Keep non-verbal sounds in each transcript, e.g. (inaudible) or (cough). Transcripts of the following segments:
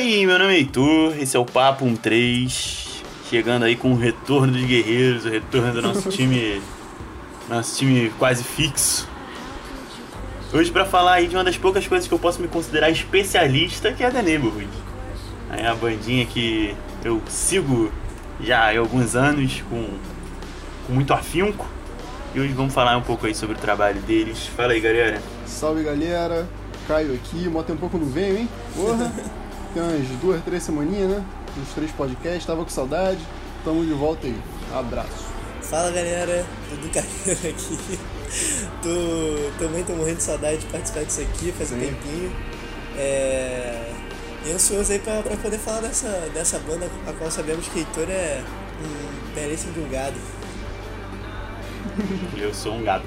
Oi, meu nome é Heitor, esse é o Papo 13, chegando aí com o retorno dos guerreiros, o retorno do nosso time, (laughs) nosso time quase fixo. Hoje para falar aí de uma das poucas coisas que eu posso me considerar especialista, que é a The Neighborhood. É a bandinha que eu sigo já há alguns anos com, com muito afinco. E hoje vamos falar um pouco aí sobre o trabalho deles. Fala aí, galera. Salve, galera. Caio aqui, mó tempo pouco não venho, hein? Porra. (laughs) Tem umas duas, três semaninhas, né? Uns três podcasts, tava com saudade. Tamo de volta aí. Abraço. Fala galera, Dudu (laughs) Carreiro aqui. tô, também tô morrendo de saudade de participar disso aqui faz Sim. um tempinho. É, e ansioso aí pra, pra poder falar dessa, dessa banda a qual sabemos que Heitor é um belíssimo de um gado. (laughs) Eu sou um gado.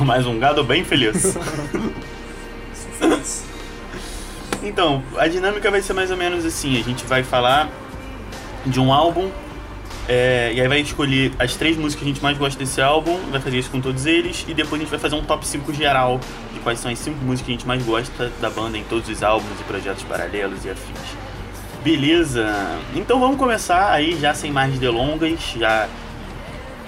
Um, (laughs) mais um gado bem feliz. sou feliz. Então, a dinâmica vai ser mais ou menos assim: a gente vai falar de um álbum, é, e aí vai escolher as três músicas que a gente mais gosta desse álbum, vai fazer isso com todos eles, e depois a gente vai fazer um top 5 geral de quais são as cinco músicas que a gente mais gosta da banda em todos os álbuns e projetos paralelos e afins. Beleza? Então vamos começar aí já sem mais delongas, já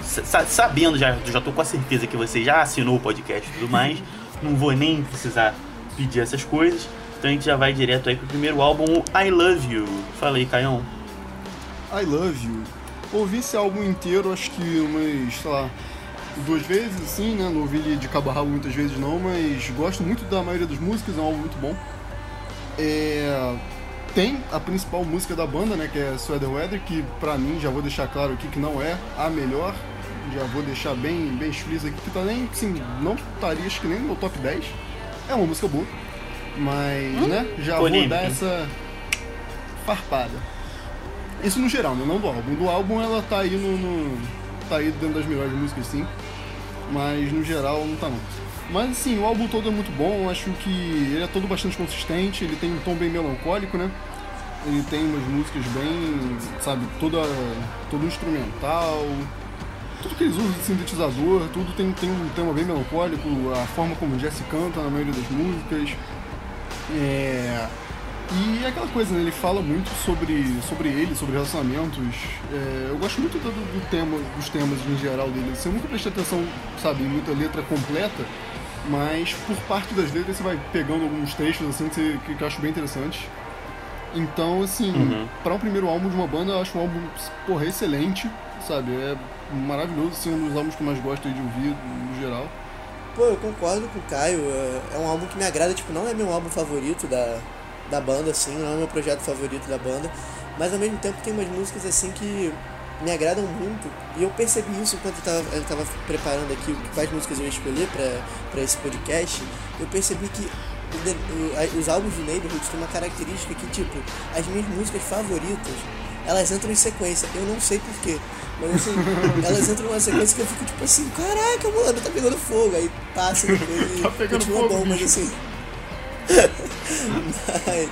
sabendo, já, já tô com a certeza que você já assinou o podcast e tudo mais, não vou nem precisar pedir essas coisas. Então a gente já vai direto aí pro primeiro álbum, I Love You. Fala aí, Caião. I Love You. Ouvi esse álbum inteiro, acho que umas, sei lá, duas vezes, assim, né? Não ouvi de cabo a rabo muitas vezes não, mas gosto muito da maioria das músicas, é um álbum muito bom. É... Tem a principal música da banda, né? Que é Sweater Weather, que pra mim, já vou deixar claro aqui que não é a melhor. Já vou deixar bem, bem explícito aqui, que tá nem, assim, não estaria acho que nem no top 10. É uma música boa. Mas, hum, né, já polêmica. vou dar essa farpada. Isso no geral, né? Não do álbum. Do álbum ela tá aí no, no, tá aí dentro das melhores músicas, sim. Mas no geral não tá não. Mas assim, o álbum todo é muito bom, acho que ele é todo bastante consistente, ele tem um tom bem melancólico, né? Ele tem umas músicas bem, sabe, toda, todo instrumental, tudo que eles usam de sintetizador, tudo tem, tem um tema bem melancólico, a forma como o Jesse canta na maioria das músicas. É... E é aquela coisa, né? Ele fala muito sobre, sobre ele, sobre relacionamentos. É... eu gosto muito do, do, tema, dos temas em geral dele. Você nunca presta atenção, sabe, em muita letra completa, mas por parte das letras você vai pegando alguns textos assim que, você, que eu acho bem interessantes. Então, assim, uhum. para um primeiro álbum de uma banda, eu acho um álbum, porra, excelente, sabe? É maravilhoso, assim, um dos álbuns que eu mais gosto de ouvir, no geral. Pô, eu concordo com o Caio. É, é um álbum que me agrada, tipo, não é meu álbum favorito da, da banda, assim, não é meu projeto favorito da banda, mas ao mesmo tempo tem umas músicas assim que me agradam muito. E eu percebi isso enquanto eu tava, eu tava preparando aqui quais músicas eu ia escolher para esse podcast. Eu percebi que os álbuns de Neighborhood têm uma característica que, tipo, as minhas músicas favoritas elas entram em sequência. Eu não sei porquê. Mas assim, elas entram numa sequência que eu fico tipo assim, caraca, mano, tá pegando fogo. Aí passa depois e tá continua fogo, bom, mas assim. (laughs) mas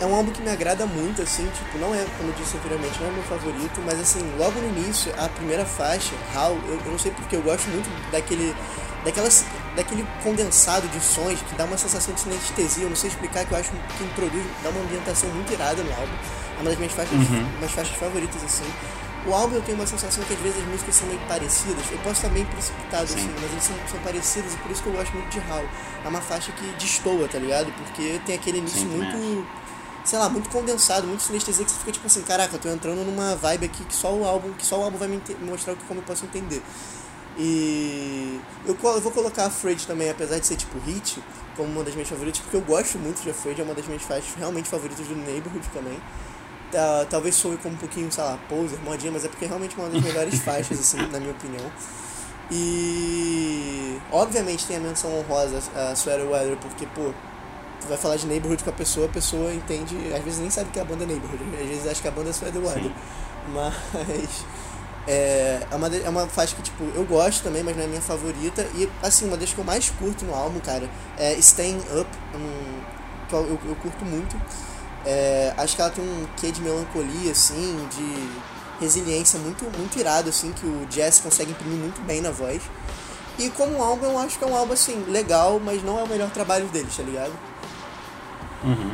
é um álbum que me agrada muito, assim, tipo, não é, como eu disse anteriormente, não é meu favorito, mas assim, logo no início, a primeira faixa, How, eu, eu não sei porque eu gosto muito daquele. Daquelas, daquele condensado de sons que dá uma sensação de sinestesia, eu não sei explicar, que eu acho que introduz, dá uma ambientação muito irada no álbum. É uma das minhas faixas, uhum. minhas faixas favoritas, assim. O álbum eu tenho uma sensação que às vezes as músicas são meio parecidas. Eu posso estar bem precipitado, Sim. assim, mas eles são, são parecidos e por isso que eu gosto muito de How. É uma faixa que destoa, tá ligado? Porque tem aquele início Sim, muito. Sei lá, muito condensado, muito sinestesia que você fica tipo assim, caraca, eu tô entrando numa vibe aqui que só o álbum, que só o álbum vai me, me mostrar como eu posso entender. E eu, eu, vou colocar a Afraid também, apesar de ser tipo hit, como uma das minhas favoritas, porque eu gosto muito de Afraid, é uma das minhas faixas realmente favoritas do Neighborhood também. Uh, talvez soe como um pouquinho, sei lá, poser, modinha, mas é porque é realmente uma das melhores (laughs) faixas, assim, na minha opinião. E obviamente tem a menção honrosa a Sweater Weather, porque, pô, tu vai falar de Neighborhood com a pessoa, a pessoa entende, às vezes nem sabe que é a banda é Neighborhood, às vezes acha que a banda é Sweater Weather. Mas (laughs) é, é, uma, é uma faixa que, tipo, eu gosto também, mas não é minha favorita. E, assim, uma das que eu mais curto no álbum, cara, é Staying Up, um, que eu, eu, eu curto muito. É, acho que ela tem um quê de melancolia, assim, de resiliência muito, muito irado, assim, que o Jazz consegue imprimir muito bem na voz. E como álbum, eu acho que é um álbum, assim, legal, mas não é o melhor trabalho deles, tá ligado? Uhum.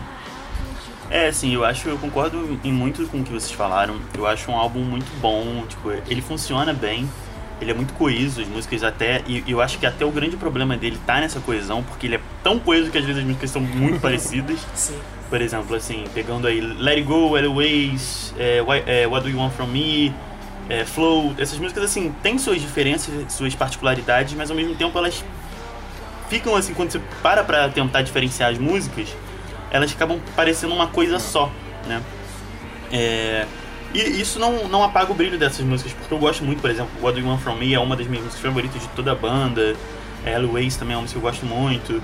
É, assim, eu acho, eu concordo em muito com o que vocês falaram. Eu acho um álbum muito bom, tipo, ele funciona bem, ele é muito coeso, as músicas até. E eu acho que até o grande problema dele tá nessa coesão, porque ele é tão coeso que às vezes as músicas são muito (laughs) parecidas. Sim. Por exemplo, assim, pegando aí Let It Go, Anyways, é, Why- é, What Do You Want From Me, é, Flow, essas músicas, assim, têm suas diferenças, suas particularidades, mas ao mesmo tempo elas ficam, assim, quando você para pra tentar diferenciar as músicas, elas acabam parecendo uma coisa só, né? É, e isso não, não apaga o brilho dessas músicas, porque eu gosto muito, por exemplo, What Do You Want From Me é uma das minhas músicas favoritas de toda a banda, é, Anyways também é uma música que eu gosto muito,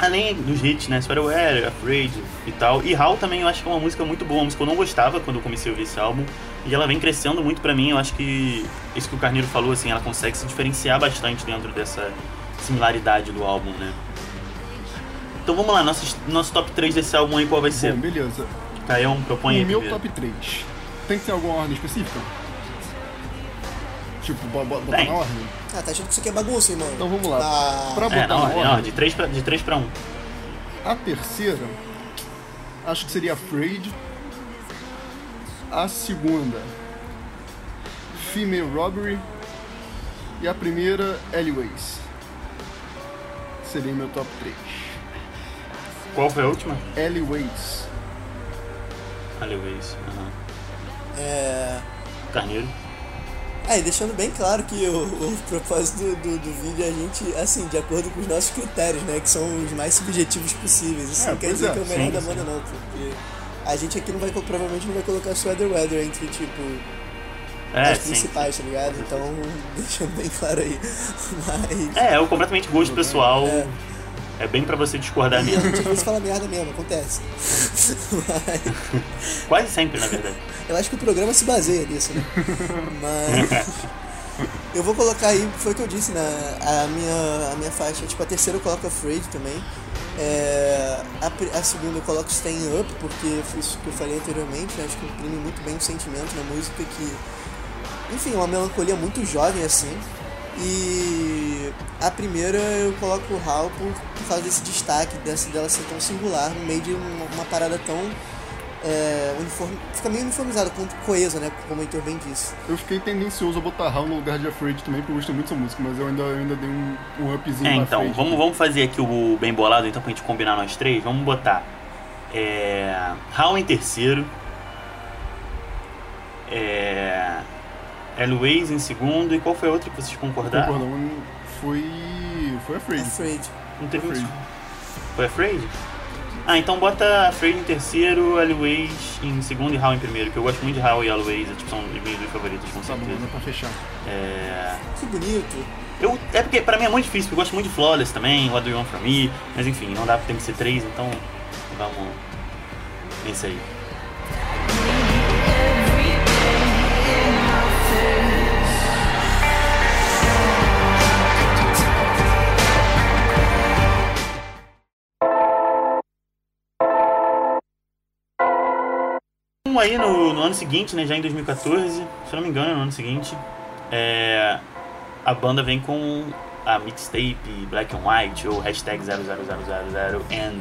Além dos hits, né? Sweater, Afraid e tal. E How também eu acho que é uma música muito boa, uma música que eu não gostava quando eu comecei a ouvir esse álbum. E ela vem crescendo muito pra mim. Eu acho que isso que o Carneiro falou, assim, ela consegue se diferenciar bastante dentro dessa similaridade do álbum, né? Então vamos lá, nosso, nosso top 3 desse álbum aí, qual vai ser? Bom, beleza. Caião, propõe aí O meu primeiro. top 3 tem que ter alguma ordem específica? Tipo, bo- bo- botar na ordem? Ah, tá achando que isso aqui é bagunça, irmão? Então vamos lá. Ah, Pra É, botar não, na não, ordem, de 3 pra, de três pra 1. a terceira acho que seria Afraid. A segunda, Female Robbery. E a primeira, Alleyways. Seria meu top 3. Qual foi a última? Alleyways. Anyways. aham. é... Carneiro. Ah, e deixando bem claro que o, o propósito do, do, do vídeo é a gente, assim, de acordo com os nossos critérios, né? Que são os mais subjetivos possíveis. Isso É, não quer dizer é, que é o melhor sim, da sim. banda, não, porque a gente aqui não vai, provavelmente não vai colocar Sweater Weather entre, tipo, É, as sim. principais, tá ligado? Então, (laughs) deixando bem claro aí. Mas. É, é o completamente gosto pessoal. É. É bem pra você discordar mesmo. às vezes fala merda mesmo, acontece. Mas. (laughs) Quase sempre, na verdade. Eu acho que o programa se baseia nisso, né? Mas. (laughs) Eu vou colocar aí, foi o que eu disse, né? A minha, a minha faixa, tipo, a terceira eu coloco Afraid também. É, a, a segunda eu coloco Staying Up, porque foi isso que eu falei anteriormente, eu acho que imprime muito bem o sentimento na música que. Enfim, é uma melancolia muito jovem assim. E a primeira eu coloco o Hal por, por causa desse destaque, dessa, dela ser tão singular no meio de uma, uma parada tão. É, uniforme, fica meio uniformizada, com- coesa, né? Como o Heitor bem disse. Eu fiquei tendencioso a botar Hal no lugar de Afraid também, porque eu gostei muito dessa música, mas eu ainda, eu ainda dei um, um upzinho É, então, Afraid. vamos, vamos fazer aqui o bem bolado, então, pra gente combinar nós três. Vamos botar é, Hal em terceiro, é, Eloise em segundo, e qual foi a outra que vocês concordaram? Concordão, foi. Foi Afraid. Afraid. Não teve Afraid. Foi Afraid? Ah, então bota Afraid em terceiro, Eloise em segundo e Hal em primeiro, que eu gosto muito de Hal e Eloise, tipo, são os meus dois favoritos, com Tá bom, certeza. pra fechar. É, Que bonito. Eu, é porque pra mim é muito difícil, porque eu gosto muito de Flawless também, What Do You Want From Me, mas enfim, não dá pra ter que ser três, então vamos nesse aí. Então, aí no, no ano seguinte, né, já em 2014, se eu não me engano, no ano seguinte, é, a banda vem com a mixtape Black and White, ou hashtag 00000 and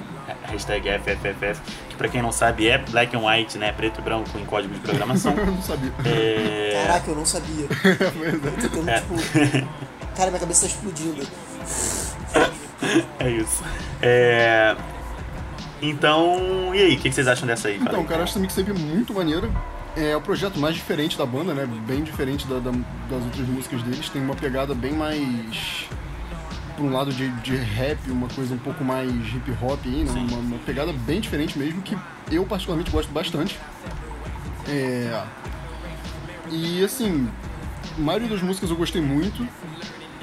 hashtag FFFF, que pra quem não sabe é Black and White, né, preto e branco em código de programação. (laughs) Eu não sabia. É, Caraca, eu não sabia. (laughs) É. Eu tô tendo, É. tipo. (laughs) Cara, minha cabeça tá explodindo. é isso. É, então, e aí, o que, que vocês acham dessa aí? Então, aí. cara, essa mixtape é muito maneira. É o projeto mais diferente da banda, né? Bem diferente da- da- das outras músicas deles. Tem uma pegada bem mais. Por um lado de, de rap, uma coisa um pouco mais hip hop aí, né? Uma, uma pegada bem diferente mesmo, que eu particularmente gosto bastante. É. E assim, a maioria das músicas eu gostei muito.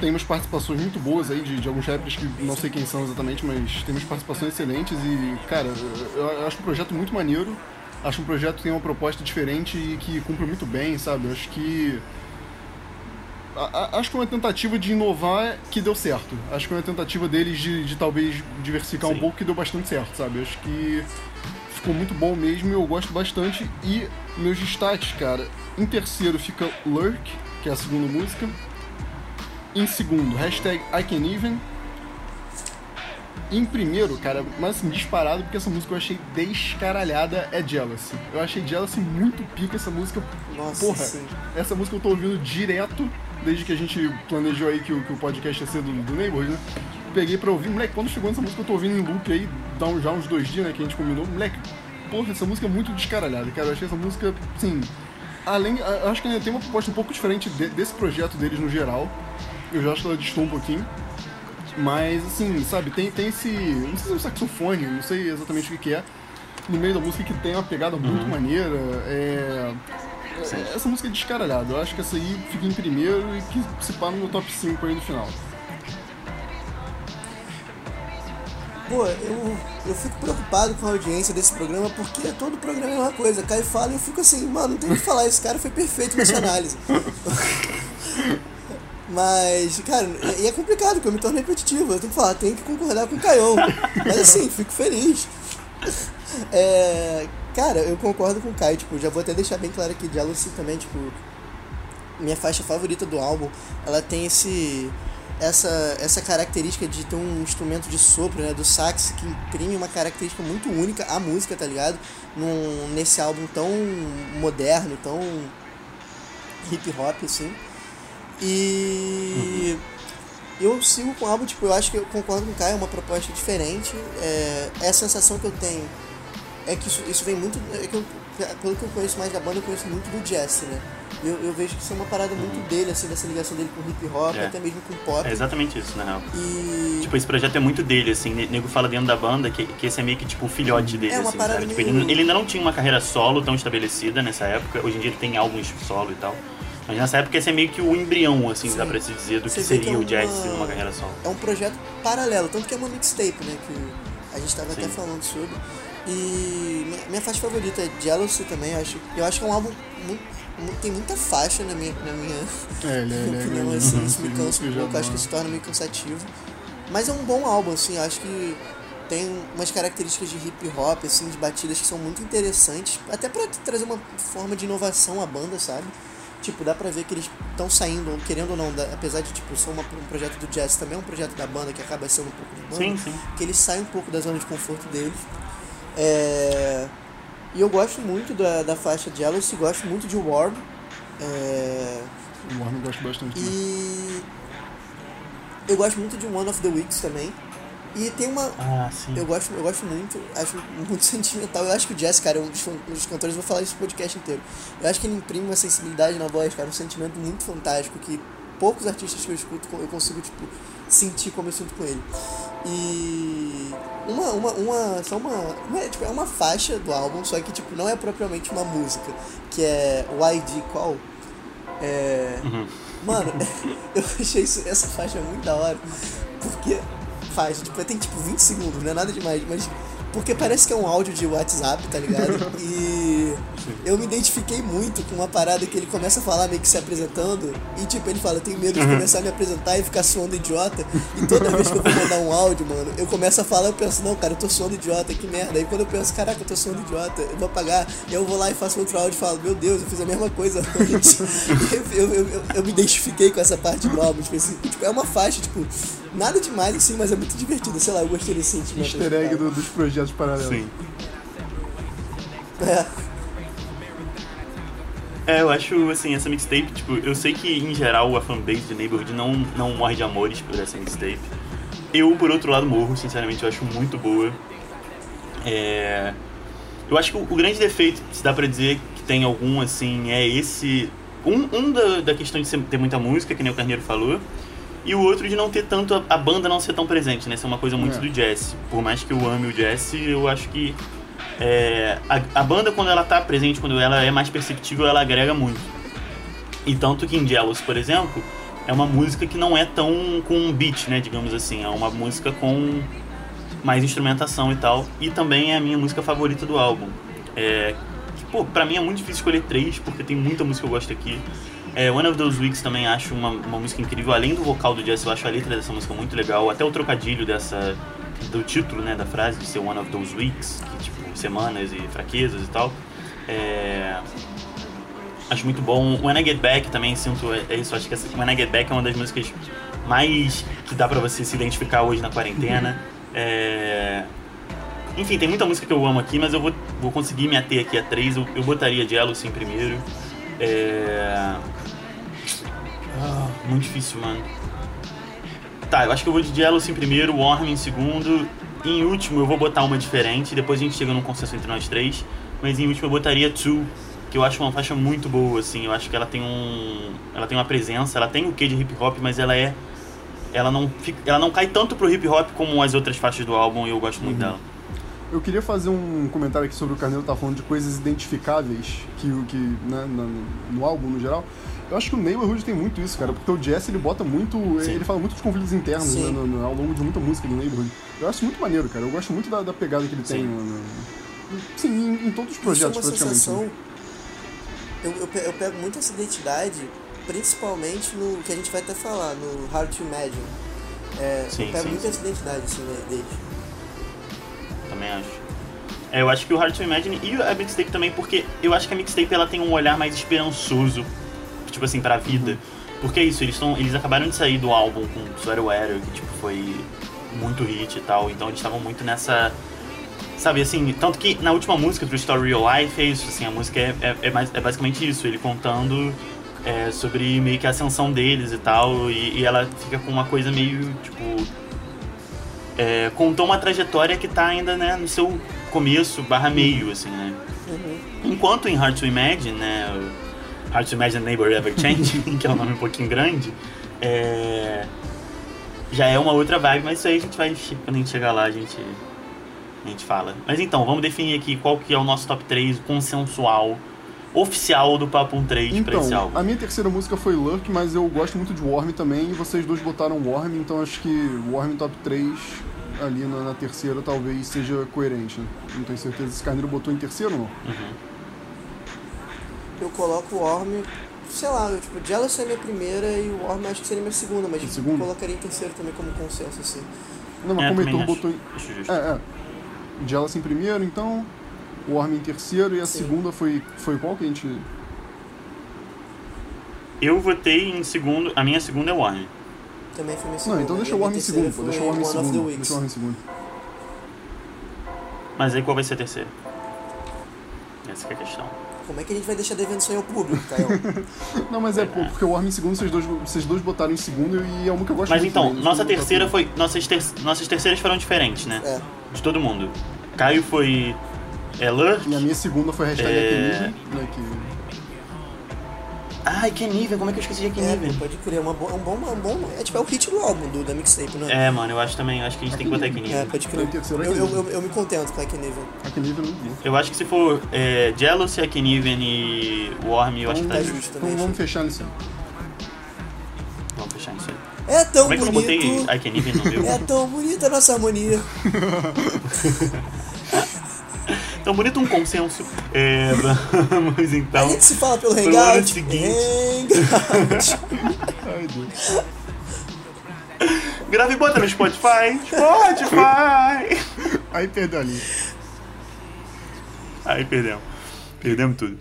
Tem umas participações muito boas aí de, de alguns rappers que não sei quem são exatamente, mas tem umas participações excelentes e, cara, eu, eu acho um projeto muito maneiro. Acho um projeto que tem uma proposta diferente e que cumpre muito bem, sabe? Eu acho que. a- a- Acho que é uma tentativa de inovar que deu certo. Acho que é uma tentativa deles de, de talvez diversificar um Sim. pouco que deu bastante certo, sabe? Eu acho que ficou muito bom mesmo e eu gosto bastante. E meus destaques, cara, em terceiro fica Lurk, que é a segunda música. Em segundo, hashtag I Can Even. Em primeiro, cara, mas assim, disparado, porque essa música eu achei descaralhada é Jealousy. Eu achei Jealousy muito pica essa música. Nossa, Porra, sim. essa música eu tô ouvindo direto, desde que a gente planejou aí que o, que o podcast ia ser do, do Neighborhood, né? Peguei pra ouvir, moleque, quando chegou nessa música eu tô ouvindo em loop aí, dá um- já uns dois dias, né, que a gente combinou, moleque, porra, essa música é muito descaralhada, cara. Eu achei essa música, assim, além. eu Acho que ainda tem uma proposta um pouco diferente de- desse projeto deles no geral. Eu já acho que ela distou um pouquinho. Mas, assim, sabe, tem, tem esse. Não sei se é um saxofone, não sei exatamente o que, que é. No meio da música que tem uma pegada muito maneira. É. é- Essa música é descaralhada. Eu acho que essa aí fica em primeiro e que se pá no meu top 5 aí no final. Pô, eu, eu fico preocupado com a audiência desse programa porque todo programa é uma coisa. Cai e fala e eu fico assim, mano, não tem o que falar, esse cara foi perfeito nessa (laughs) análise. (laughs) Mas, cara, e é complicado, porque eu me torno repetitivo. Eu tenho que falar, tenho que concordar com o Caião. Mas assim, fico feliz. É, cara, eu concordo com o Caio, tipo, já vou até deixar bem claro aqui, Jealousy também, tipo, minha faixa favorita do álbum, ela tem esse essa essa característica de ter um instrumento de sopro, né, do sax que imprime uma característica muito única à música, tá ligado? Num, nesse álbum tão moderno, tão hip hop assim. E eu sigo com o álbum, tipo, eu acho que eu concordo com o Caio, é uma proposta diferente. É, é a sensação que eu tenho é que isso, isso vem muito. É que eu, pelo que eu conheço mais da banda, eu conheço muito do Jesse, né? Eu, eu vejo que isso é uma parada muito dele, assim, dessa ligação dele com hip hop, É. até mesmo com pop. É exatamente isso, na real. E. Tipo, esse projeto é muito dele, assim. O nego fala dentro da banda que, que esse é meio que tipo o filhote dele, É uma assim, parada? Tipo, meio- ele, ele ainda não tinha uma carreira solo tão estabelecida nessa época. Hoje em dia ele tem álbuns solo e tal. Mas nessa época esse é meio que o embrião, assim, Sim. dá pra se dizer, do Você que vê que seria é o jazz uma- numa carreira solo. é um projeto paralelo, tanto que é uma mixtape, né? Que a gente tava até Sim. falando sobre. E minha, faixa favorita é Jealousy também, eu acho. Eu acho que é um álbum muito, tem muita faixa na minha, na minha É, ele, é- (laughs) ele é opinião, grande. assim, Uhum. isso me Ele cansa um pouco, acho que dá- se torna meio cansativo. Mas é um bom álbum, assim, acho que tem umas características de hip hop, assim, de batidas que são muito interessantes, até pra trazer uma forma de inovação à banda, sabe? Tipo, dá pra ver que eles estão saindo, querendo ou não, da- apesar de tipo, ser um projeto do jazz, também é um projeto da banda que acaba sendo um pouco de banda, Sim, sim. que eles saem um pouco da zona de conforto deles. É... E eu gosto muito da, da faixa Jealousy, gosto muito de Warm. É... O Warner gosta bastante. E eu gosto muito de One of the Weeks também. E tem uma. Ah, sim. Eu gosto, eu gosto muito, acho muito (laughs) sentimental. Eu acho que o Jazz, cara, é um dos, um dos cantores, eu vou falar isso no podcast inteiro. Eu acho que ele imprime uma sensibilidade na voz, cara, um sentimento muito fantástico que poucos artistas que eu escuto eu consigo, tipo, sentir como eu sinto com ele. E uma, uma, uma, só uma, uma- é, tipo, é uma faixa do álbum, só que, tipo, não é propriamente uma música, que é YG Call. É... Uhum. Mano, (laughs) eu achei isso, essa faixa muito da hora. Porque faixa, tipo, tem tipo 20 segundos, não é nada demais, mas. Porque parece que é um áudio de WhatsApp, tá ligado? (laughs) E eu me identifiquei muito com uma parada que ele começa a falar meio que se apresentando. E tipo, ele fala, tenho medo de começar a me apresentar e ficar suando idiota. E toda vez que eu vou mandar um áudio, mano, eu começo a falar, eu penso, não, cara, eu tô suando idiota, que merda. Aí quando eu penso, caraca, eu tô suando idiota, eu vou apagar. E eu vou lá e faço outro áudio e falo, meu Deus, eu fiz a mesma coisa antes. (laughs) eu, eu, eu, eu me identifiquei com essa parte do álbum, específico. Tipo, é uma faixa, tipo, nada demais assim, mas é muito divertido. Sei lá, eu gostei desse sentimento. Easter egg do- dos projetos Sim. É. É, eu acho, assim, essa mixtape, tipo, eu sei que em geral a fanbase de Neighborhood não, não morre de amores por essa mixtape. Eu, por outro lado, morro, sinceramente, eu acho muito boa. É... Eu acho que o, o grande defeito, se dá pra dizer que tem algum, assim, é esse. Um, um da, da questão de ter muita música, que nem o Carneiro falou, e o outro de não ter tanto. a, a banda não ser tão presente, né? Ser uma coisa muito É. do jazz. Por mais que eu ame o jazz, eu acho que. é, a, a banda, quando ela tá presente, quando ela é mais perceptível, ela agrega muito. E tanto que em Jealous, por exemplo, é uma música que não é tão com um beat, né, digamos assim. É uma música com mais instrumentação e tal. E também é a minha música favorita do álbum. É, que, pô, pra mim é muito difícil escolher três, porque tem muita música que eu gosto aqui. É, One of Those Weeks também acho uma, uma música incrível. Além do vocal do Jess, eu acho a letra dessa música muito legal. Até o trocadilho dessa do título, né, da frase de ser One of Those Weeks, que tipo, semanas e fraquezas e tal. É, acho muito bom. When I Get Back também sinto é é isso. Acho que essa, When I Get Back é uma das músicas mais que dá pra você se identificar hoje na quarentena. É... Enfim, tem muita música que eu amo aqui, mas eu vou, vou conseguir me ater aqui a três. Eu, eu botaria Jealousy em primeiro. É... Ah, muito difícil, mano. Tá, eu acho que eu vou de Jealousy em primeiro, Warm em segundo. Em último eu vou botar uma diferente, depois a gente chega num consenso entre nós três. Mas em último eu botaria Two, que eu acho uma faixa muito boa, assim. Eu acho que ela tem um. Ela tem uma presença, ela tem o quê de hip hop, mas ela é. Ela não, fica, ela não cai tanto pro hip hop como as outras faixas do álbum e eu gosto muito Uhum. dela. Eu queria fazer um comentário aqui sobre o Carneiro tá falando de coisas identificáveis que, que né, na- no álbum no geral. Eu acho que o Neighborhood tem muito isso, cara, porque o Jesse ele bota muito. Sim. Ele fala muito dos conflitos internos né, no- no- ao longo de muita música do Neighborhood. Eu acho muito maneiro, cara. Eu gosto muito da, da pegada que ele tem. Sim. no- no- sim, em, em todos os Isso é projetos uma praticamente. sensação. né? Eu, eu, pe- eu pego muito essa identidade, principalmente no que a gente vai até falar, no Hard to Imagine. É, Sim, eu pego sim, muito sim. essa identidade assim, né, dele. Também acho. É, eu acho que o Hard to Imagine e a mixtape também, porque eu acho que a mixtape ela tem um olhar mais esperançoso, tipo assim, pra vida. Porque é isso, eles, tão, eles acabaram de sair do álbum com Sweater Weather, que tipo, foi muito hit e tal, então eles estavam muito nessa. Sabe assim, tanto que na última música, True Story Real Life, é isso, assim, a música é, é, é, mais, é basicamente isso, ele contando é, sobre meio que a ascensão deles e tal, e, e ela fica com uma coisa meio, tipo, é, contou uma trajetória que tá ainda, né, no seu começo barra meio, assim, né. Enquanto em Hard to Imagine, né, Hard to Imagine Neighbor Ever Change, (laughs) que é um nome um pouquinho grande, é, já é uma outra vibe, mas isso aí a gente vai, quando a gente chegar lá, a gente, a gente fala. Mas então, vamos definir aqui qual que é o nosso top 3 consensual, oficial do Papo 3 pra esse Então, álbum. a minha terceira música foi Lurk, mas eu gosto muito de Worm também, e vocês dois botaram Worm, então acho que Worm top 3 ali na, na terceira talvez seja coerente. né? Não tenho certeza se Carneiro botou em terceiro ou não. Uhum. Eu coloco o Worm, sei lá, eu, tipo, Jealous é minha primeira e o Worm acho que seria minha segunda, mas segundo? colocaria em terceiro também como consenso, assim. Não, mas É, como o Heitor botou em. É, é. Jealous em primeiro, então. Worm em terceiro e a Sim. segunda foi, foi qual que a gente. Eu votei em segundo, a minha segunda é Warren. Também foi minha segunda. Não, então deixa o minha em segundo, pô. Deixa o Worm em segundo. Deixa o Worm em segundo. Mas aí qual vai ser a terceira? Essa que é a questão. Como é que a gente vai deixar devendo isso aí ao público, Caio? (laughs) Não, mas é, pô, porque o Worm em segundo vocês dois, vocês dois botaram em segundo e é uma que eu gosto Mas muito. então, também, nossa terceira foi. Nossas, ter, nossas terceiras foram diferentes, né? é. De todo mundo. Caio foi. É Lurk. E a minha segunda foi hashtag É. Né, que... Ai, Keniven, como é que eu esqueci de É, Keniven? pô, pode crer, uma bo- um bom, um bom. É tipo, é o hit do álbum, do, da mixtape, né? É, mano, eu acho também. Acho que a gente tem que botar É, Keniven. pode crer. Em terceiro é Eu, eu, Keniven. eu, eu me contento com a nível. Akenive não vi. Eu acho que se for é, Jealousy, a Keniven e Worm, eu acho que tá Tá justo. justo Então também. vamos fechar nisso aí. Vamos fechar isso aí. É tão Como é que eu não botei bonito. a Keniven no meu? É tão bonita a nossa harmonia. (laughs) Então, bonito um consenso. É, (laughs) vamos a então. gente se fala pelo Hangout. ano seguinte. Hangout. (laughs) Ai, Deus. Grava e bota no Spotify. Spotify! Aí perdeu ali. Aí perdemos. Perdemos tudo.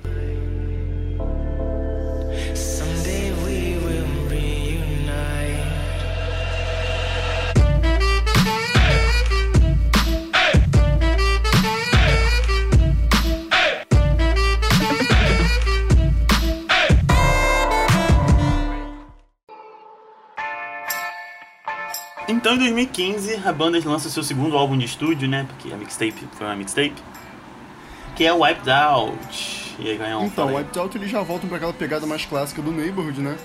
Então, em 2015, a banda lança seu segundo álbum de estúdio, né? Porque a mixtape foi uma mixtape. Que é o Wiped Out. E aí, Ganhão, Então, fala o. Wiped Out eles já voltam pra aquela pegada mais clássica do Neighborhood, né?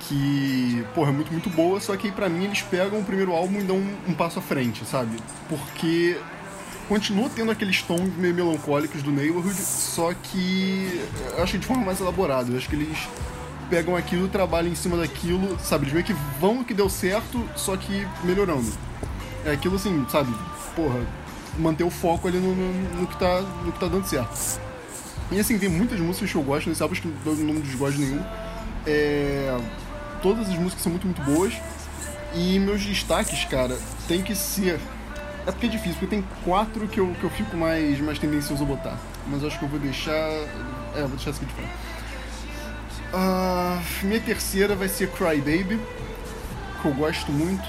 Que, porra, é muito, muito boa, só que aí pra mim eles pegam o primeiro álbum e dão um, um passo à frente, sabe? Porque continua tendo aqueles tons meio melancólicos do Neighborhood, só que acho que de forma mais elaborada. Eu acho que eles pegam aquilo, trabalham em cima daquilo, sabe? Eles meio que vão no que deu certo, só que melhorando. É aquilo assim, sabe? Porra, manter o foco ali no, no, no que, tá, no que tá dando certo. E assim, tem muitas músicas que eu gosto nesse álbum, que eu não desgosto de nenhum. É, todas as músicas são muito, muito boas. E meus destaques, cara, tem que ser. É porque é difícil, porque tem quatro que eu, que eu fico mais, mais tendencioso a botar. Mas eu acho que eu vou deixar. É, vou deixar essa aqui de fora. Ah, minha terceira vai ser Cry Baby, que eu gosto muito.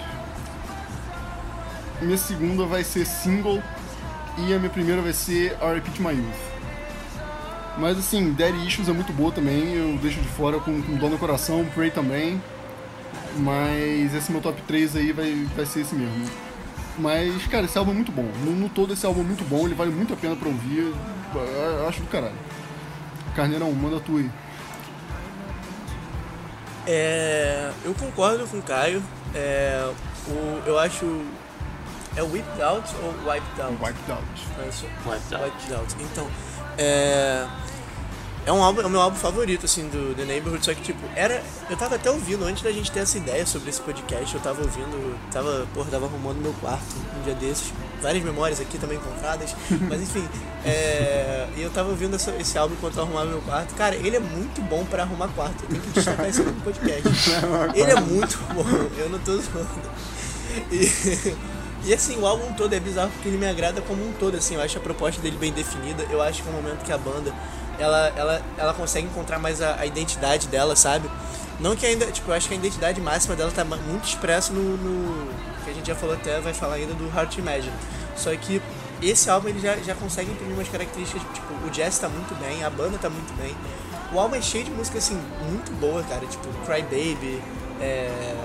minha segunda vai ser Single e a minha primeira vai ser R.I.P. to My Youth. Mas assim, Daddy Issues é muito boa também, eu deixo de fora com, com dor no coração, Pray também. Mas esse meu top 3 aí vai, vai ser esse mesmo. Mas, cara, esse álbum é muito bom. No, no todo, esse álbum é muito bom, ele vale muito a pena pra ouvir. Eu acho do caralho. Carneirão, manda tu aí. É, eu concordo com o Caio. É, o, eu acho. É Whipped Out ou Wiped Out? Wiped Out. É isso. Wiped Out. Wiped Out. Então, é. É um álbum, é o meu álbum favorito, assim, do The Neighborhood, só que, tipo, era... Eu tava até ouvindo, antes da gente ter essa ideia sobre esse podcast, eu tava ouvindo, tava, porra, tava arrumando meu quarto um dia desses, várias memórias aqui também encontradas, (laughs) mas enfim, é... E eu tava ouvindo essa- esse álbum enquanto eu arrumava meu quarto, cara, ele é muito bom pra arrumar quarto, eu tenho que destacar isso aqui no podcast. (laughs) Ele é muito bom, eu não tô zoando. E... (laughs) E assim, o álbum todo é bizarro porque ele me agrada como um todo, assim, eu acho a proposta dele bem definida, eu acho que é um momento que a banda, ela, ela, ela consegue encontrar mais a, a identidade dela, sabe? Não que ainda, tipo, eu acho que a identidade máxima dela tá muito expressa no, no gente já falou até, vai falar ainda do Heart Imagine. Só que esse álbum ele já, já consegue imprimir umas características, tipo, o jazz tá muito bem, a banda tá muito bem. O álbum é cheio de música, assim, muito boa, cara, tipo, Cry Baby, é...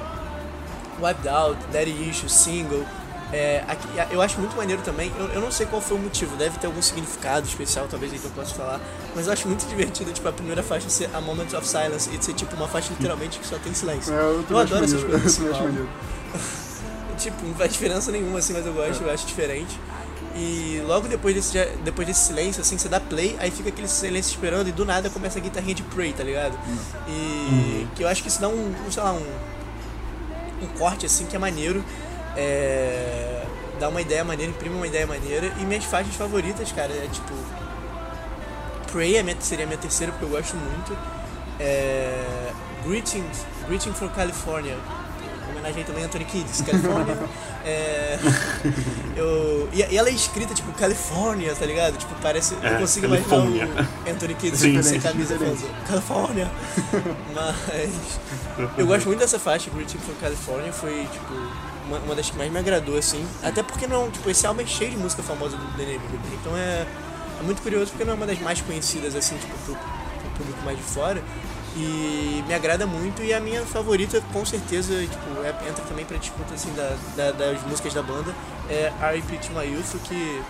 Wiped Out, Daddy Issue, Single. É, aqui- eu acho muito maneiro também, eu, eu não sei qual foi o motivo, deve ter algum significado especial, talvez aí que eu possa falar, mas eu acho muito divertido, tipo, a primeira faixa ser A Moment of Silence e ser tipo uma faixa literalmente que só tem silêncio. É, eu eu adoro essas (laughs) coisas. Eu (laughs) Tipo, não faz diferença nenhuma, assim, mas eu gosto, eu acho diferente. E logo depois desse, depois desse silêncio, assim, você dá play, aí fica aquele silêncio esperando e do nada começa a guitarrinha de Prey, tá ligado? E que eu acho que isso dá um, sei lá, um, um corte, assim, que é maneiro. É, dá uma ideia maneira, imprime uma ideia maneira. E minhas faixas favoritas, cara, é tipo... Prey é minha, seria a minha terceira, porque eu gosto muito. É, Greetings, Greeting for California. Homenagem também a Anthony Kiddis, California. (laughs) é, (laughs) eu, e, e ela é escrita tipo California, tá ligado? Tipo, parece. eu É, consigo Califórnia. imaginar o Anthony Kiddis Sim. sem camisa falando California. (laughs) Mas. Eu gosto muito dessa faixa, Greeting for California. Foi, tipo, uma, uma das que mais me agradou, assim. Até porque não, tipo, esse álbum é cheio de música famosa do The Neighborhood. Então é, é muito curioso porque não é uma das mais conhecidas, assim, tipo, pro, pro público mais de fora. E me agrada muito e a minha favorita, com certeza, tipo, é- entra também pra disputa, assim, da, da- das músicas da banda, é R.I.P. to My Youth, que...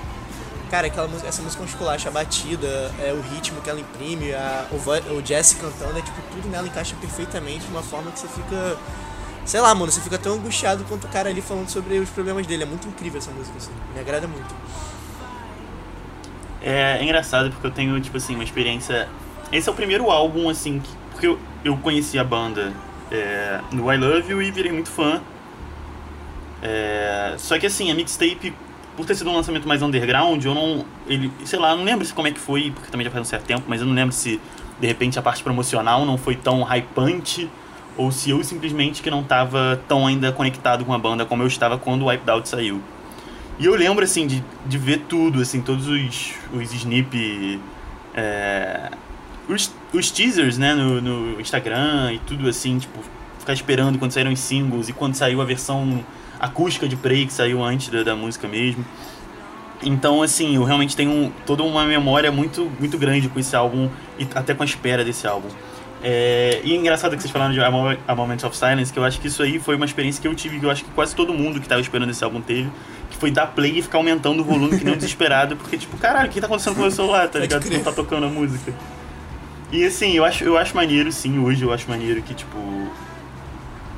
Cara, aquela essa música é um esculacho, a batida, é, o ritmo que ela imprime, a, o, o cantando, é tipo, tudo nela encaixa perfeitamente de uma forma que você fica. Sei lá, mano, você fica tão angustiado quanto o cara ali falando sobre os problemas dele. É muito incrível essa música, assim. Me agrada muito. É, é engraçado porque eu tenho, tipo assim, uma experiência. Esse é o primeiro álbum, assim, que- porque eu, eu conheci a banda é, no I Love You e virei muito fã. É, só que assim, a mixtape, por ter sido um lançamento mais underground, eu não. Ele, sei lá, não lembro se como é que foi, porque também já faz um certo tempo, mas eu não lembro se de repente a parte promocional não foi tão hypante, ou se eu simplesmente que não tava tão ainda conectado com a banda como eu estava quando o Wipeout Out saiu. E eu lembro, assim, de, de ver tudo, assim, todos os, os snip... é, os, os teasers, né, no, no Instagram e tudo, assim, tipo, ficar esperando quando saíram os singles e quando saiu a versão acústica de Prey, que saiu antes da, da música mesmo. Então, assim, eu realmente tenho toda uma memória muito, muito grande com esse álbum e até com a espera desse álbum. É, e é engraçado que vocês falaram de A Mo- A Moment of Silence, que eu acho que isso aí foi uma experiência que eu tive, que eu acho que quase todo mundo que tava esperando esse álbum teve, que foi dar play e ficar aumentando o volume que nem um desesperado, porque tipo, caralho, o que tá acontecendo com o meu celular, tá ligado? Não tá tocando a música. E assim, eu acho, eu acho maneiro, sim, hoje eu acho maneiro que, tipo,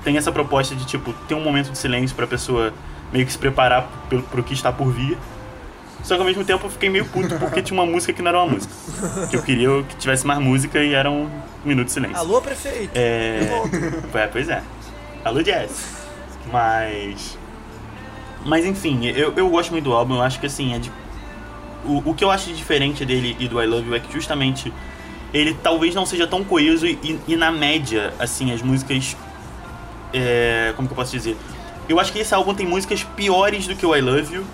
tem essa proposta de, tipo, ter um momento de silêncio pra pessoa meio que se preparar pro, pro que está por vir. Só que ao mesmo tempo eu fiquei meio puto porque tinha uma música que não era uma música. Que eu queria que tivesse mais música e era um minuto de silêncio. Alô, prefeito! É. É, pois é. Alô, Jazz. Mas. Mas enfim, eu, eu gosto muito do álbum, eu acho que assim, é de. O, o que eu acho de diferente dele e do I Love You é que justamente ele talvez não seja tão coeso e, e na média, assim, as músicas. É, como que eu posso dizer? Eu acho que esse álbum tem músicas piores do que o I Love You,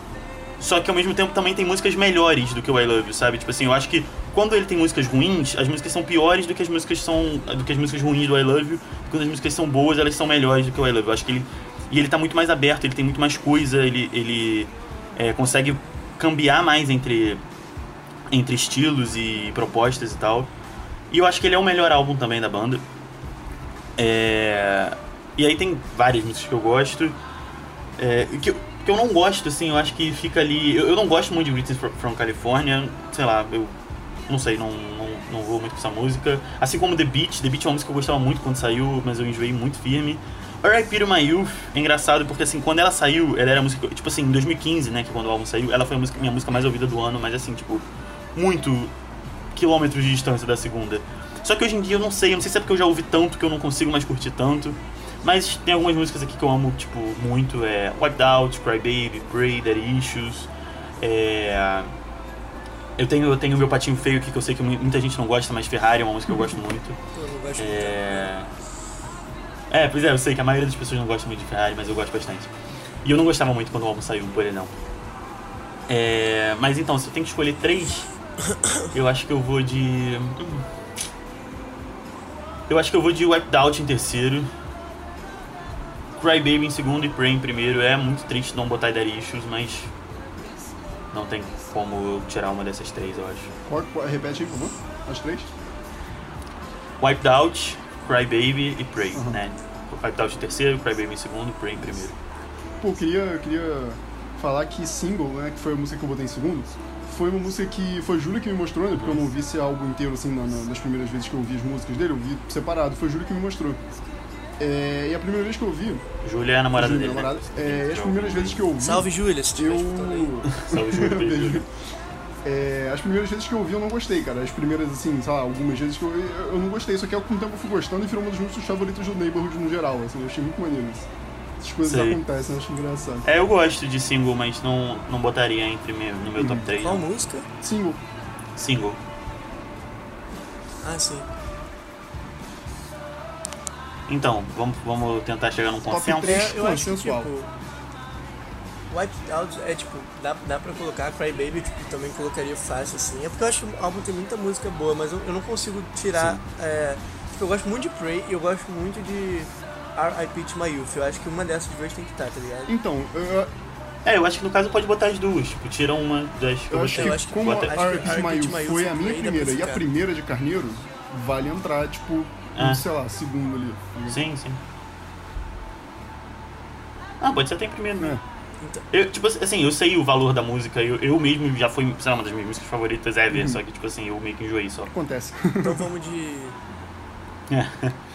só que ao mesmo tempo também tem músicas melhores do que o I Love You, sabe? Tipo assim, eu acho que quando ele tem músicas ruins, as músicas são piores do que as músicas são do que as músicas ruins do I Love You. Quando as músicas são boas, elas são melhores do que o I Love You. Eu acho que ele E ele tá muito mais aberto, ele tem muito mais coisa, ele, ele é, consegue cambiar mais entre, entre estilos e propostas e tal. E eu acho que ele é o melhor álbum também da banda. É, E aí tem várias músicas que eu gosto. É, que, eu- que eu não gosto, assim, eu acho que fica ali. Eu, eu não gosto muito de Greetings fro- from California, sei lá, eu não sei, não, não, não vou muito com essa música. Assim como The Beach, The Beach é uma música que eu gostava muito quando saiu, mas eu enjoei muito firme. R.I.P. to My Youth é engraçado porque, assim, quando ela saiu, ela era a música. Tipo assim, em 2015, né, que é quando o álbum saiu, ela foi a música, minha música mais ouvida do ano, mas assim, tipo, muito quilômetros de distância da segunda. Só que hoje em dia eu não sei, eu não sei se é porque eu já ouvi tanto que eu não consigo mais curtir tanto. Mas tem algumas músicas aqui que eu amo, tipo, muito. É Wiped Out, Cry Baby, Pray, Daddy Issues. É... Eu tenho eu tenho meu patinho feio aqui que eu sei que mu- muita gente não gosta, mas Ferrari é uma música que eu gosto muito. Eu não gosto É... é, pois é, eu sei que a maioria das pessoas não gosta muito de Ferrari, mas eu gosto bastante. E eu não gostava muito quando o álbum saiu, por ele não. É... Mas então, se eu tenho que escolher três, eu acho que eu vou de. Eu acho que eu vou de Wiped Out em terceiro. Cry Baby em segundo e Pray em primeiro. É muito triste não botar Daddy Issues, mas. Não tem como eu tirar uma dessas três, eu acho. Qual- qual- repete aí, por favor. As três? Wiped Out, Cry Baby e Pray, Uhum. né? Wiped Out em terceiro, Cry Baby em segundo e Pray em primeiro. Pô, eu queria, eu queria falar que Single, né, que foi a música que eu botei em segundo, foi uma música que foi Júlio que me mostrou, né, porque eu não vi esse álbum inteiro, assim, na, na- nas primeiras vezes que eu ouvi as músicas dele, eu vi separado, foi Júlio que me mostrou. É, e a primeira vez que eu ouvi, Júlia é a namorada Júlio, dele, namorado, né? é, e as primeiras vezes que eu ouvi, Salve, Júlia, se tiver eu... escutando aí. (laughs) Salve, Júlia. Júlia. É, as primeiras vezes que eu ouvi eu não gostei, cara. As primeiras, assim, sei lá, algumas vezes que eu, eu não gostei. Só que com o tempo eu fui gostando e virou uma das músicas favoritas do Neighborhood no geral, assim. Eu achei muito maneiro isso. Essas coisas Sei. acontecem, eu acho engraçado. É, eu gosto de single, mas não, não botaria entre meu, no meu top 3. Qual não. música? Single. Single. Ah, sim. Então, vamos, vamos tentar chegar num Top consenso. três. É, eu acho que, tipo... Wiped Out é, tipo, dá, dá pra colocar Cry Baby, tipo, também colocaria fácil, assim. É porque eu acho que o álbum tem muita música boa, mas eu, eu não consigo tirar... É, tipo, eu gosto muito de Prey e eu gosto muito de R.I.P. to My Youth. Eu acho que uma dessas duas tem que estar, tá ligado? Então, eu, É, eu acho que no caso pode botar as duas. Tipo, tira uma das que eu, eu acho botei. que eu acho que como bota-. Mayu Mayu foi a foi minha primeira e a primeira de Carneiro, vale entrar, tipo, Ah. no, sei lá, segundo ali. Sim, sim. Ah, pode ser até em primeiro, né? É. Então, Eu, tipo assim, eu sei o valor da música, eu, eu mesmo já foi, sei lá, uma das minhas músicas favoritas ever, Uhum. só que, tipo assim, eu meio que enjoei só. Acontece. então vamos de... É.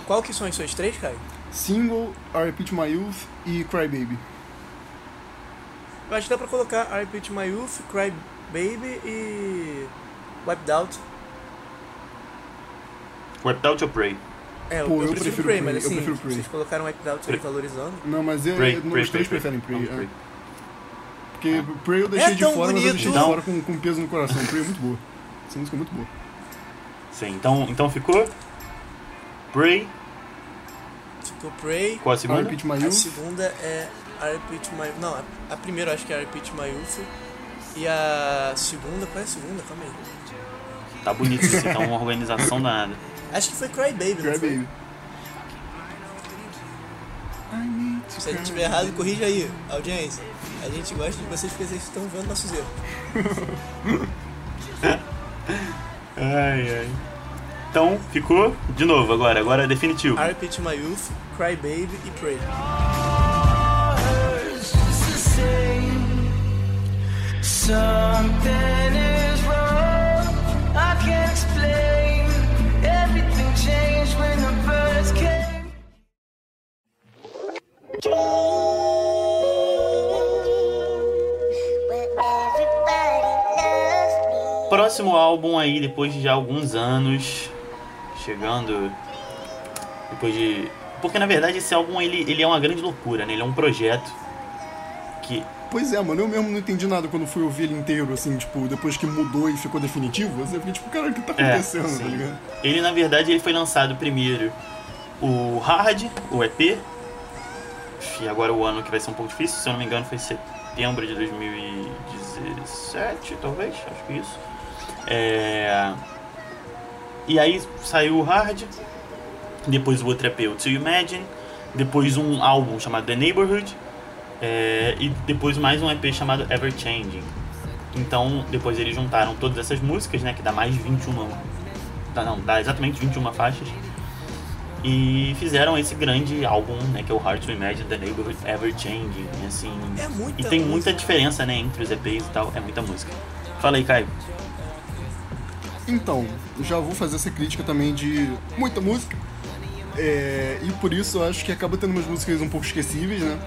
Qual que são as suas três, Caio? Single, R.I.P. to My Youth e Cry Baby. Eu acho que dá pra colocar R.I.P. to My Youth, Cry Baby e... Wiped Out. Wiped Out ou Pray? É, eu, Pô, eu, eu prefiro, prefiro Prey, Prey, mas eu assim, prefiro Prey. vocês colocaram Wiped Out aí Prey. valorizando. Não, mas é, Pray, é, Pray, os três Pray, preferem Pray. Prey. Vamos é. Pray. Porque Prey eu deixei É de fora, mas eu deixei de bonito. fora com, com peso no coração. Prey é muito boa. Essa música é muito boa. Sim, então, então ficou Pray, Ficou Prey. qual a segunda? My A segunda é to My... Não, a, primeira eu acho que é to My Youth. E a segunda... Qual é a segunda? Calma aí. Tá bonito isso, tá uma organização danada. (laughs) Acho que foi Cry Baby, Cry não foi? Baby. Se a gente tiver errado, corrija aí, audiência. A gente gosta de vocês porque vocês estão vendo nossos erros. (laughs) Ai, ai. Então, ficou de novo agora, agora é definitivo. To My Youth, Cry Baby e Prey. Something is wrong. I can't explain. Everything changed when the birds came. Próximo álbum aí, depois de já alguns anos, chegando. Depois de. Porque na verdade esse álbum ele, ele é uma grande loucura, né? Ele é um projeto que. Pois é, mano, eu mesmo não entendi nada quando fui ouvir ele inteiro, assim, tipo, depois que mudou e ficou definitivo. Assim, eu fiquei tipo, cara, o que tá É, acontecendo, tá sim. ligado? Ele na verdade ele foi lançado primeiro o Hard, o EP. E agora o ano que vai ser um pouco difícil, se eu não me engano foi setembro de 2017, talvez, acho que isso. É... E aí saiu o Hard, depois o outro EP, o To Imagine, depois um álbum chamado The Neighborhood, é, e depois mais um EP chamado Ever Changing. Então, depois eles juntaram todas essas músicas, né, que dá mais de 21, dá, não, dá exatamente 21 faixas, e fizeram esse grande álbum, né, que é o Hard to Imagine The Neighborhood Ever Changing, assim, É e tem muita música. diferença, né, entre os EPs e tal, é muita música. Fala aí, Caio. Então, já vou fazer essa crítica também de muita música. É, e por isso eu acho que acaba tendo umas músicas um pouco esquecíveis, né?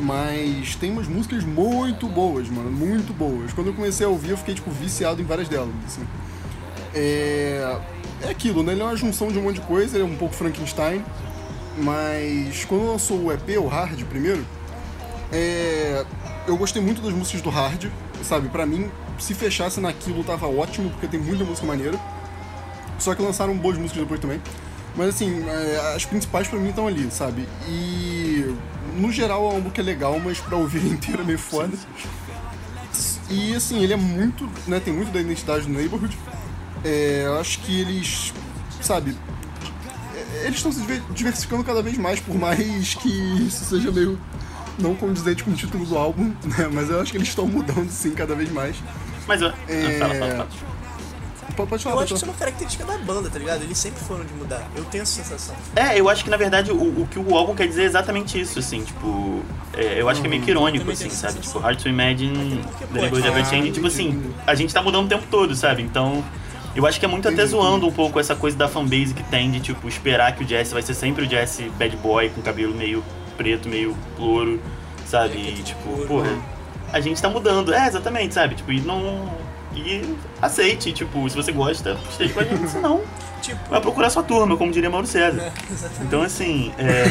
Mas tem umas músicas muito boas, mano, muito boas. Quando eu comecei a ouvir, eu fiquei, tipo, viciado em várias delas, assim. É, é aquilo, né? Ele é uma junção de um monte de coisa, ele é um pouco Frankenstein. Mas quando lançou o EP, o Hard, primeiro, é, eu gostei muito das músicas do Hard, sabe? Pra mim, se fechasse naquilo tava ótimo, porque tem muita música maneira. Só que lançaram boas músicas depois também. Mas assim, é, as principais pra mim estão ali, sabe? E no geral é um álbum que é legal, mas pra ouvir (laughs) inteiro é meio foda. E assim, ele é muito, né, tem muito da identidade do Neighborhood. É, eu acho que eles, sabe, é, eles estão se diver- diversificando cada vez mais, por mais que isso seja meio não condizente com o título do álbum, né? Mas eu acho que eles estão mudando sim cada vez mais. Mas, ó, É. fala, fala, fala. Pode, falar, Eu acho que isso é uma característica da banda, tá ligado? Eles sempre foram de mudar. Eu tenho essa sensação. É, eu acho que na verdade o, o que o álbum quer dizer é exatamente isso, assim, tipo. é, eu acho que é meio que irônico, Também assim, sabe? Tipo, Hard to Imagine, Neighborhood Ever Changing, tipo assim, a gente tá mudando o tempo todo, sabe? Então. Eu acho que é muito até zoando um pouco essa coisa da fanbase que tem de, tipo, esperar que o Jesse vai ser sempre o Jesse bad boy, com cabelo meio preto, meio louro, sabe? E, tipo, louro, porra, né? A gente tá mudando. É, exatamente, sabe? Tipo, e não. E aceite, tipo, se você gosta, esteja com a gente, se não, Tipo, vai procurar sua turma, como diria Mauro César. é, (laughs) exatamente. Então, assim, é...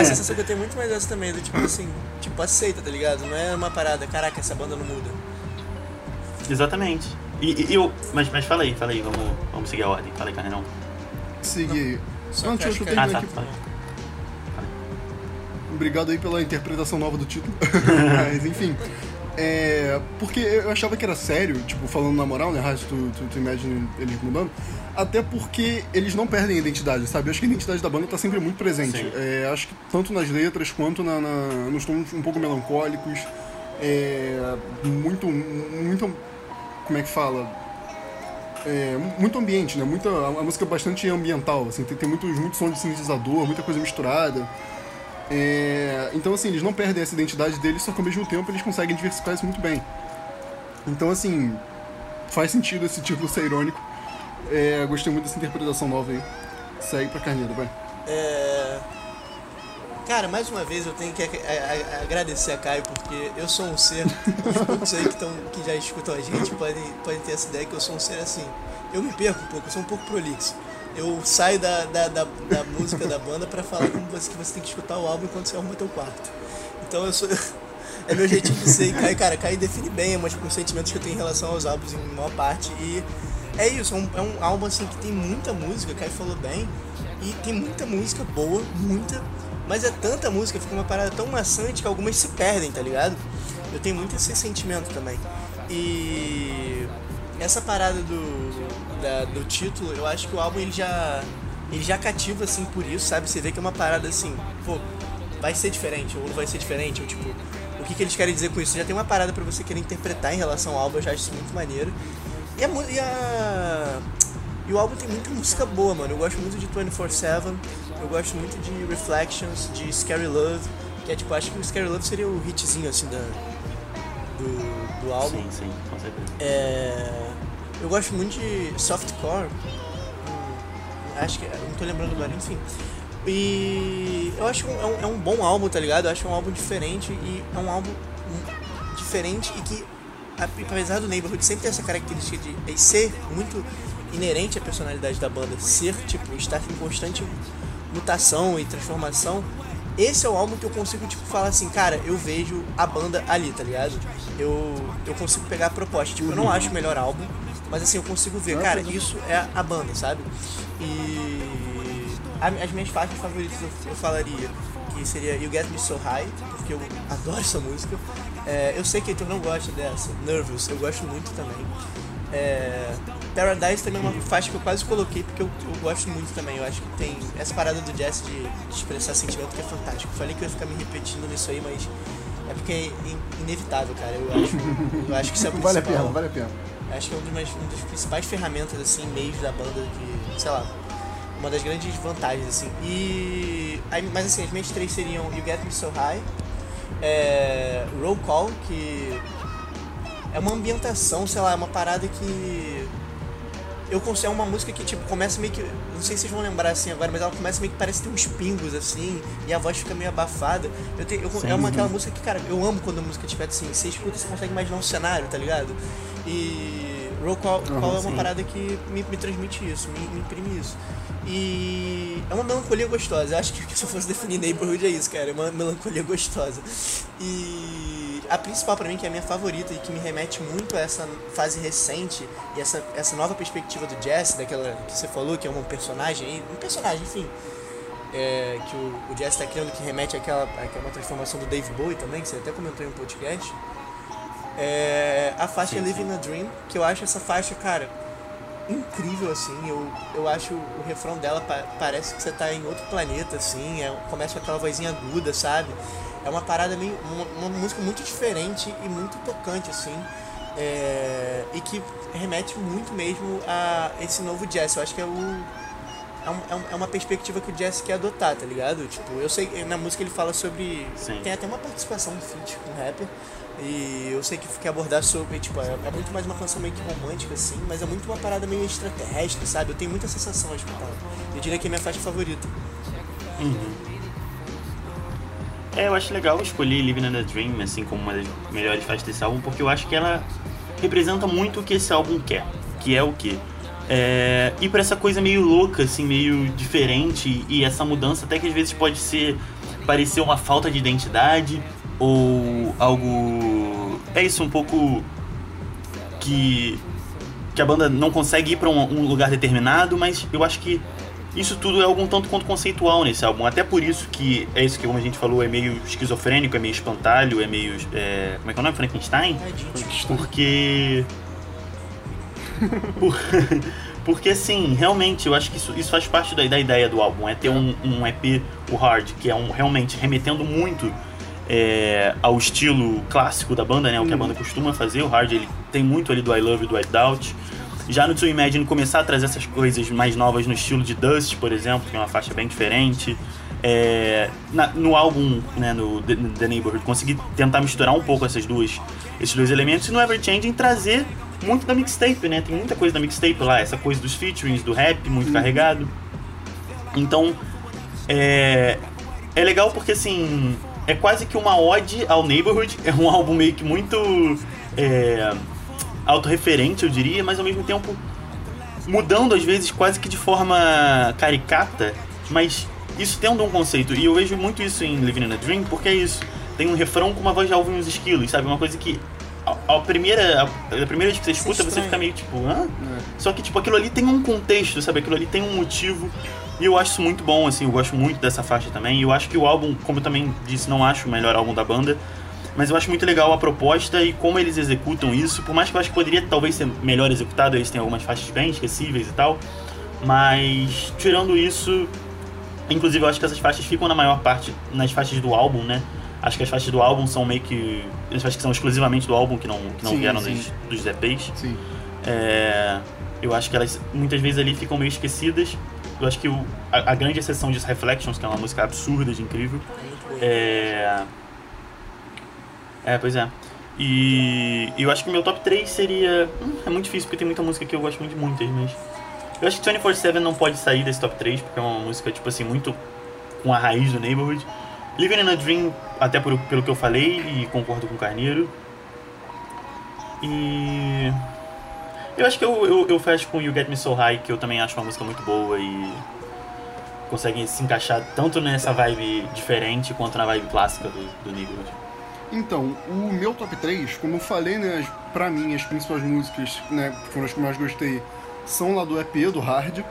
A sensação que eu tenho muito mais essa também, do tipo assim, tipo, aceita, tá ligado? Não é uma parada, caraca, essa banda não muda. exatamente. E, e eu... Mas, mas fala aí, fala aí, vamos, vamos seguir a ordem. Fala aí, Carneirão. Seguir aí. Só Não, que deixa acho eu que- Ah, terminar tá, aqui. fala. Obrigado aí pela interpretação nova do título. (laughs) (laughs) Mas enfim. É, porque eu achava que era sério, tipo, falando na moral, né? Hard to, to, to Imagine eles mudando. Até porque eles não perdem a identidade, sabe? Eu acho que a identidade da banda tá sempre muito presente. É, acho que tanto nas letras quanto na, na- nos tons um pouco melancólicos. É, muito, muito. Como é que fala? É, muito ambiente, né? Muita, a a música é bastante ambiental, assim, tem, tem muitos, muitos sons de sintetizador, muita coisa misturada. É, então, assim, eles não perdem essa identidade deles, só que ao mesmo tempo eles conseguem diversificar isso muito bem. Então, assim, faz sentido esse título ser irônico. É, gostei muito dessa interpretação nova aí. Segue pra carneiro, vai. É... Cara, mais uma vez eu tenho que agradecer a Caio, porque eu sou um ser, os poucos aí que, tão, que já escutam a gente podem, podem ter essa ideia que eu sou um ser assim. Eu me perco um pouco, eu sou um pouco prolixo. Eu saio da, da, da, da música da banda pra falar como você, que você tem que escutar o álbum enquanto você arruma teu quarto. Então eu sou. (laughs) É meu jeitinho de ser. Cara, Caio define bem os sentimentos que eu tenho em relação aos álbuns em maior parte. E é isso, é um, é um álbum assim que tem muita música, Caio falou bem. E tem muita música boa, muita. Mas é tanta música, fica uma parada tão maçante que algumas se perdem, tá ligado? Eu tenho muito esse sentimento também. E essa parada do, da- do título, eu acho que o álbum ele já, ele já cativa assim por isso, sabe? Você vê que é uma parada assim, pô, vai ser diferente ou não vai ser diferente, ou tipo, o que, que eles querem dizer com isso? Já tem uma parada pra você querer interpretar em relação ao álbum, eu já acho isso muito maneiro. E a, mu- e a e o álbum tem muita música boa, mano. Eu gosto muito de 24-7, eu gosto muito de Reflections, de Scary Love, que é tipo, acho que o Scary Love seria o hitzinho assim da, do, do álbum. Sim, sim, com certeza. É, eu gosto muito de Softcore, acho que, não tô lembrando agora, enfim. E eu acho que é um, é um bom álbum, tá ligado? Eu acho é um álbum diferente e é um álbum diferente e que, apesar do Neighborhood sempre ter essa característica de de ser muito inerente à personalidade da banda, ser, tipo, estar em constante mutação e transformação, esse é o álbum que eu consigo, tipo, falar assim, cara, eu vejo a banda ali, tá ligado? Eu, eu consigo pegar a proposta. Tipo, eu não acho o melhor álbum, mas assim, eu consigo ver, cara, isso é a banda, sabe? E as minhas faixas favoritas eu, eu falaria que seria You Get Me So High, porque eu adoro essa música. É, eu sei que tu não gosta dessa, Nervous, eu gosto muito também. É, Paradise também é uma faixa que eu quase coloquei porque eu, eu gosto muito também. Eu acho que tem essa parada do jazz de, de expressar sentimento que é fantástico. Eu falei que eu ia ficar me repetindo nisso aí, mas é porque é in- inevitável, cara. Eu acho, eu acho que isso é o Vale a principal. pena, vale a pena. Acho que é um dos, mais, um dos principais ferramentas, assim, meios da banda que, sei lá, uma das grandes vantagens, assim. E. mas assim, as minhas três seriam You Get Me So High, é, Roll Call, que é uma ambientação, sei lá, é uma parada que. Eu considero uma música que, tipo, começa meio que. Não sei se vocês vão lembrar assim agora, mas ela começa meio que parece ter uns pingos, assim, e a voz fica meio abafada. Eu tenho, eu- é uma aquela música que, cara, eu amo quando a música tiver assim. Você escuta, você consegue imaginar um cenário, tá ligado? E. Roll Call, Call é uma sim. parada que me, me transmite isso, me, me imprime isso. E é uma melancolia gostosa. Eu acho que (laughs) se eu fosse definir Neighborhood é isso, cara. É uma melancolia gostosa. E a principal pra mim, que é a minha favorita e que me remete muito a essa fase recente e essa, essa nova perspectiva do Jazz, daquela que você falou, que é um personagem um personagem, enfim. é, que o, o Jazz tá criando que remete àquela, àquela transformação do Dave Bowie também, que você até comentou em um podcast. É, a faixa Sim, Living a Dream, que eu acho essa faixa, cara, incrível, assim. Eu, eu acho o refrão dela pa- parece que você tá em outro planeta, assim. É, começa com aquela vozinha aguda, sabe? É uma parada meio. Uma, uma música muito diferente e muito tocante, assim. É, e que remete muito mesmo a esse novo jazz. Eu acho que é o. É, é um- é uma perspectiva que o jazz quer adotar, tá ligado? Tipo, eu sei na música ele fala sobre. Sim. Tem até uma participação, um feat com um rapper. E eu sei que quer abordar sobre, tipo, é, é muito mais uma canção meio que romântica, assim, mas é muito uma parada meio extraterrestre, sabe? Eu tenho muita sensação escutar. Eu diria que é minha faixa favorita. É, eu acho legal escolher Living in a Dream, assim, como uma das melhores faixas desse álbum, porque eu acho que ela representa muito o que esse álbum quer. Que é o quê? É, ir pra essa coisa meio louca, assim, meio diferente, e essa mudança até que às vezes pode ser parecer uma falta de identidade, ou algo. É isso, um pouco que que a banda não consegue ir pra um, um lugar determinado, mas eu acho que isso tudo é algum tanto quanto conceitual nesse álbum. Até por isso que é isso que, como a gente falou, é meio esquizofrênico, é meio espantalho, é meio. é, como é que é o nome? Frankenstein? Porque. Por- (laughs) Porque assim, realmente, eu acho que isso, isso faz parte da, da ideia do álbum, é ter um, um EP, o Hard, que é um realmente remetendo muito é, ao estilo clássico da banda, né? O que a banda costuma fazer. O Hard ele tem muito ali do I Love You, do I Doubt. Já no To Imagine começar a trazer essas coisas mais novas no estilo de Dust, por exemplo, que é uma faixa bem diferente. É, na- no álbum, né, no The, The Neighborhood, conseguir tentar misturar um pouco essas duas, esses dois elementos e no Ever Changing trazer muito da mixtape, né? Tem muita coisa da mixtape lá, essa coisa dos featurings, do rap muito carregado. Então, é, é legal porque assim, é quase que uma ode ao Neighborhood, é um álbum meio que muito é, autorreferente, eu diria, mas ao mesmo tempo mudando às vezes quase que de forma caricata, mas isso tendo um conceito. E eu vejo muito isso em Living in a Dream, porque é isso. Tem um refrão com uma voz de Alvin e os esquilos, sabe? Uma coisa que a, a primeira, a, a primeira vez que você escuta, você fica meio tipo, hã? Só que tipo, aquilo ali tem um contexto, sabe? Aquilo ali tem um motivo. E eu acho isso muito bom, assim, eu gosto muito dessa faixa também. E eu acho que o álbum, como eu também disse, não acho o melhor álbum da banda. Mas eu acho muito legal a proposta e como eles executam isso. Por mais que eu acho que poderia talvez ser melhor executado, eles têm algumas faixas bem esquecíveis e tal. Mas tirando isso, inclusive eu acho que essas faixas ficam na maior parte nas faixas do álbum, né? Acho que as faixas do álbum são meio que. As faixas que são exclusivamente do álbum, que não, que não Sim, vieram sim. dos, dos EPs. Sim. É, eu acho que elas muitas vezes ali ficam meio esquecidas. Eu acho que o, a, a grande exceção disso, Reflections, que é uma música absurda de incrível. É. É, pois é. E eu acho que meu top 3 seria. hum, é muito difícil porque tem muita música que eu gosto muito de muitas, mas. Eu acho que 24-7 não pode sair desse top 3, porque é uma música, tipo assim, muito com a raiz do Neighborhood. Living in a Dream, até por, pelo que eu falei, e concordo com o Carneiro. E. Eu acho que eu, eu, eu fecho com You Get Me So High, que eu também acho uma música muito boa e consegue se encaixar tanto nessa vibe diferente quanto na vibe clássica do, do. Então, o meu top 3, como eu falei, né, pra mim as principais músicas, né, foram as que eu mais gostei, são lá do EP, do Hard.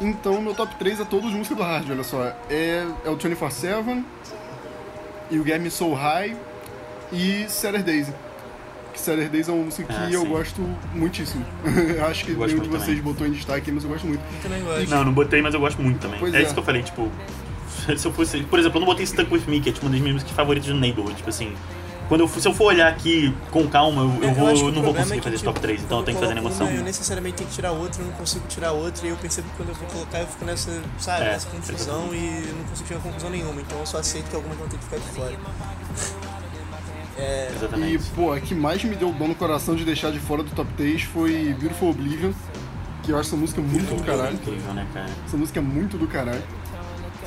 Então, meu top 3 é todas músicas do Hard, olha só. É, é o 24-7, e o Get Me So High e Saturday Daisy. Que Saturdays é uma música que Ah, eu gosto muitíssimo. (laughs) Acho que nenhum de vocês também. botou em destaque, mas eu gosto muito. Eu também gosto. Não, não botei, mas eu gosto muito também. Pois é, é. isso que eu falei, tipo. (laughs) Se eu fosse. Por exemplo, eu não botei Stuck With Me, que é tipo uma das minhas músicas favoritas do Neighborhood. Tipo assim. Quando eu, se eu for olhar aqui com calma, eu, eu É, vou, eu não vou problema conseguir é que, fazer esse tipo, top 3, então eu tenho que fazer na emoção. Uma, eu necessariamente tenho que tirar outra, eu não consigo tirar outra, e eu percebo que quando eu vou colocar, eu fico nessa, sabe, É, nessa confusão e não consigo chegar a conclusão nenhuma. Então eu só aceito que algumas vão ter que ficar de fora. (laughs) É, E, Exatamente. pô, a que mais me deu dor no coração de deixar de fora do top 3 foi Beautiful Oblivion, que eu acho essa música muito do caralho. Incrível, né, cara? Essa música é muito do caralho.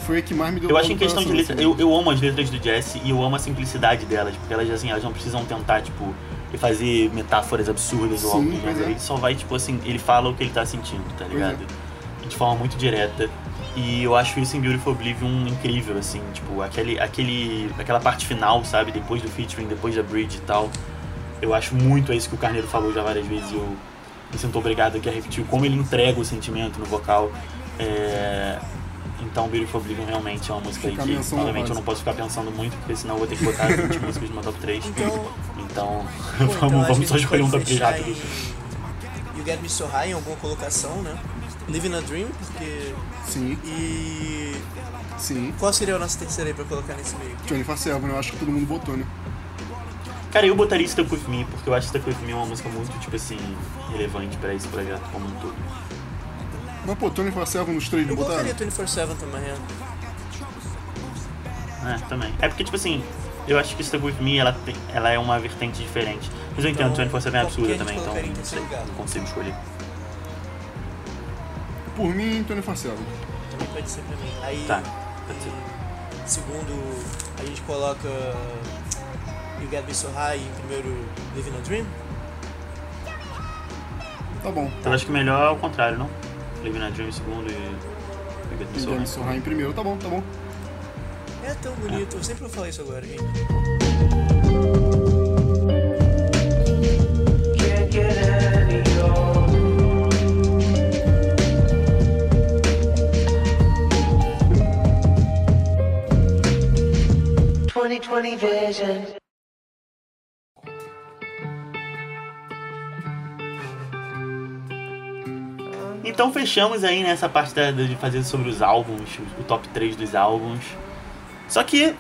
Foi a que mais me deu Eu acho em questão de coração, letra, assim. eu, eu amo as letras do Jesse e eu amo a simplicidade delas, porque elas assim, elas não precisam tentar, tipo, fazer metáforas absurdas ou algo é. Ele só vai, tipo assim, ele fala o que ele tá sentindo, tá Pois ligado? é. De forma muito direta. E eu acho isso em Beautiful Oblivion incrível, assim, tipo, aquele, aquele, aquela parte final, sabe? Depois do featuring, depois da bridge e tal. Eu acho muito é isso que o Carneiro falou já várias vezes e eu me sinto obrigado aqui a repetir como ele entrega o sentimento no vocal. É... Então, Beautiful Oblivion realmente é uma música aí Fica que, menção obviamente, eu não posso ficar pensando muito, porque senão eu vou ter que botar 20 (laughs) músicas no meu top 3. Então, Então, então (laughs) vamos, acho vamos só escolher um top 3 fechar rápido. em You Get Me So High em alguma colocação, né? Living a Dream, porque. Sim, E. sim. Qual seria a nossa terceira aí pra colocar nesse meio? 24-7, eu acho que todo mundo botou, né? Cara, eu botaria Stuck With Me, porque eu acho Stuck With Me uma música muito, tipo assim, relevante pra esse projeto como um todo. Mas, pô, 24-7 nos três não Eu botaram? colocaria 24-7 também, é. É, também. É porque, tipo assim, eu acho que Stuck With Me, ela, tem, ela é uma vertente diferente. Mas eu entendo, Então, 24-7 é que absurda também, então não, sei, não consigo escolher. Por mim, 24-7. Também pode ser pra mim. Aí, Tá, pode ser. em segundo, a gente coloca You Get Me So High e em primeiro Living a Dream. Tá bom. Então acho que melhor é o contrário, não? Living a Dream em segundo e... e Get Me So High. Sorra em primeiro, tá bom, tá bom. É tão bonito, eu sempre vou falar isso agora, gente. 2020 vision. Então fechamos aí né, nessa parte da, de fazer sobre os álbuns, o top 3 dos álbuns. Só que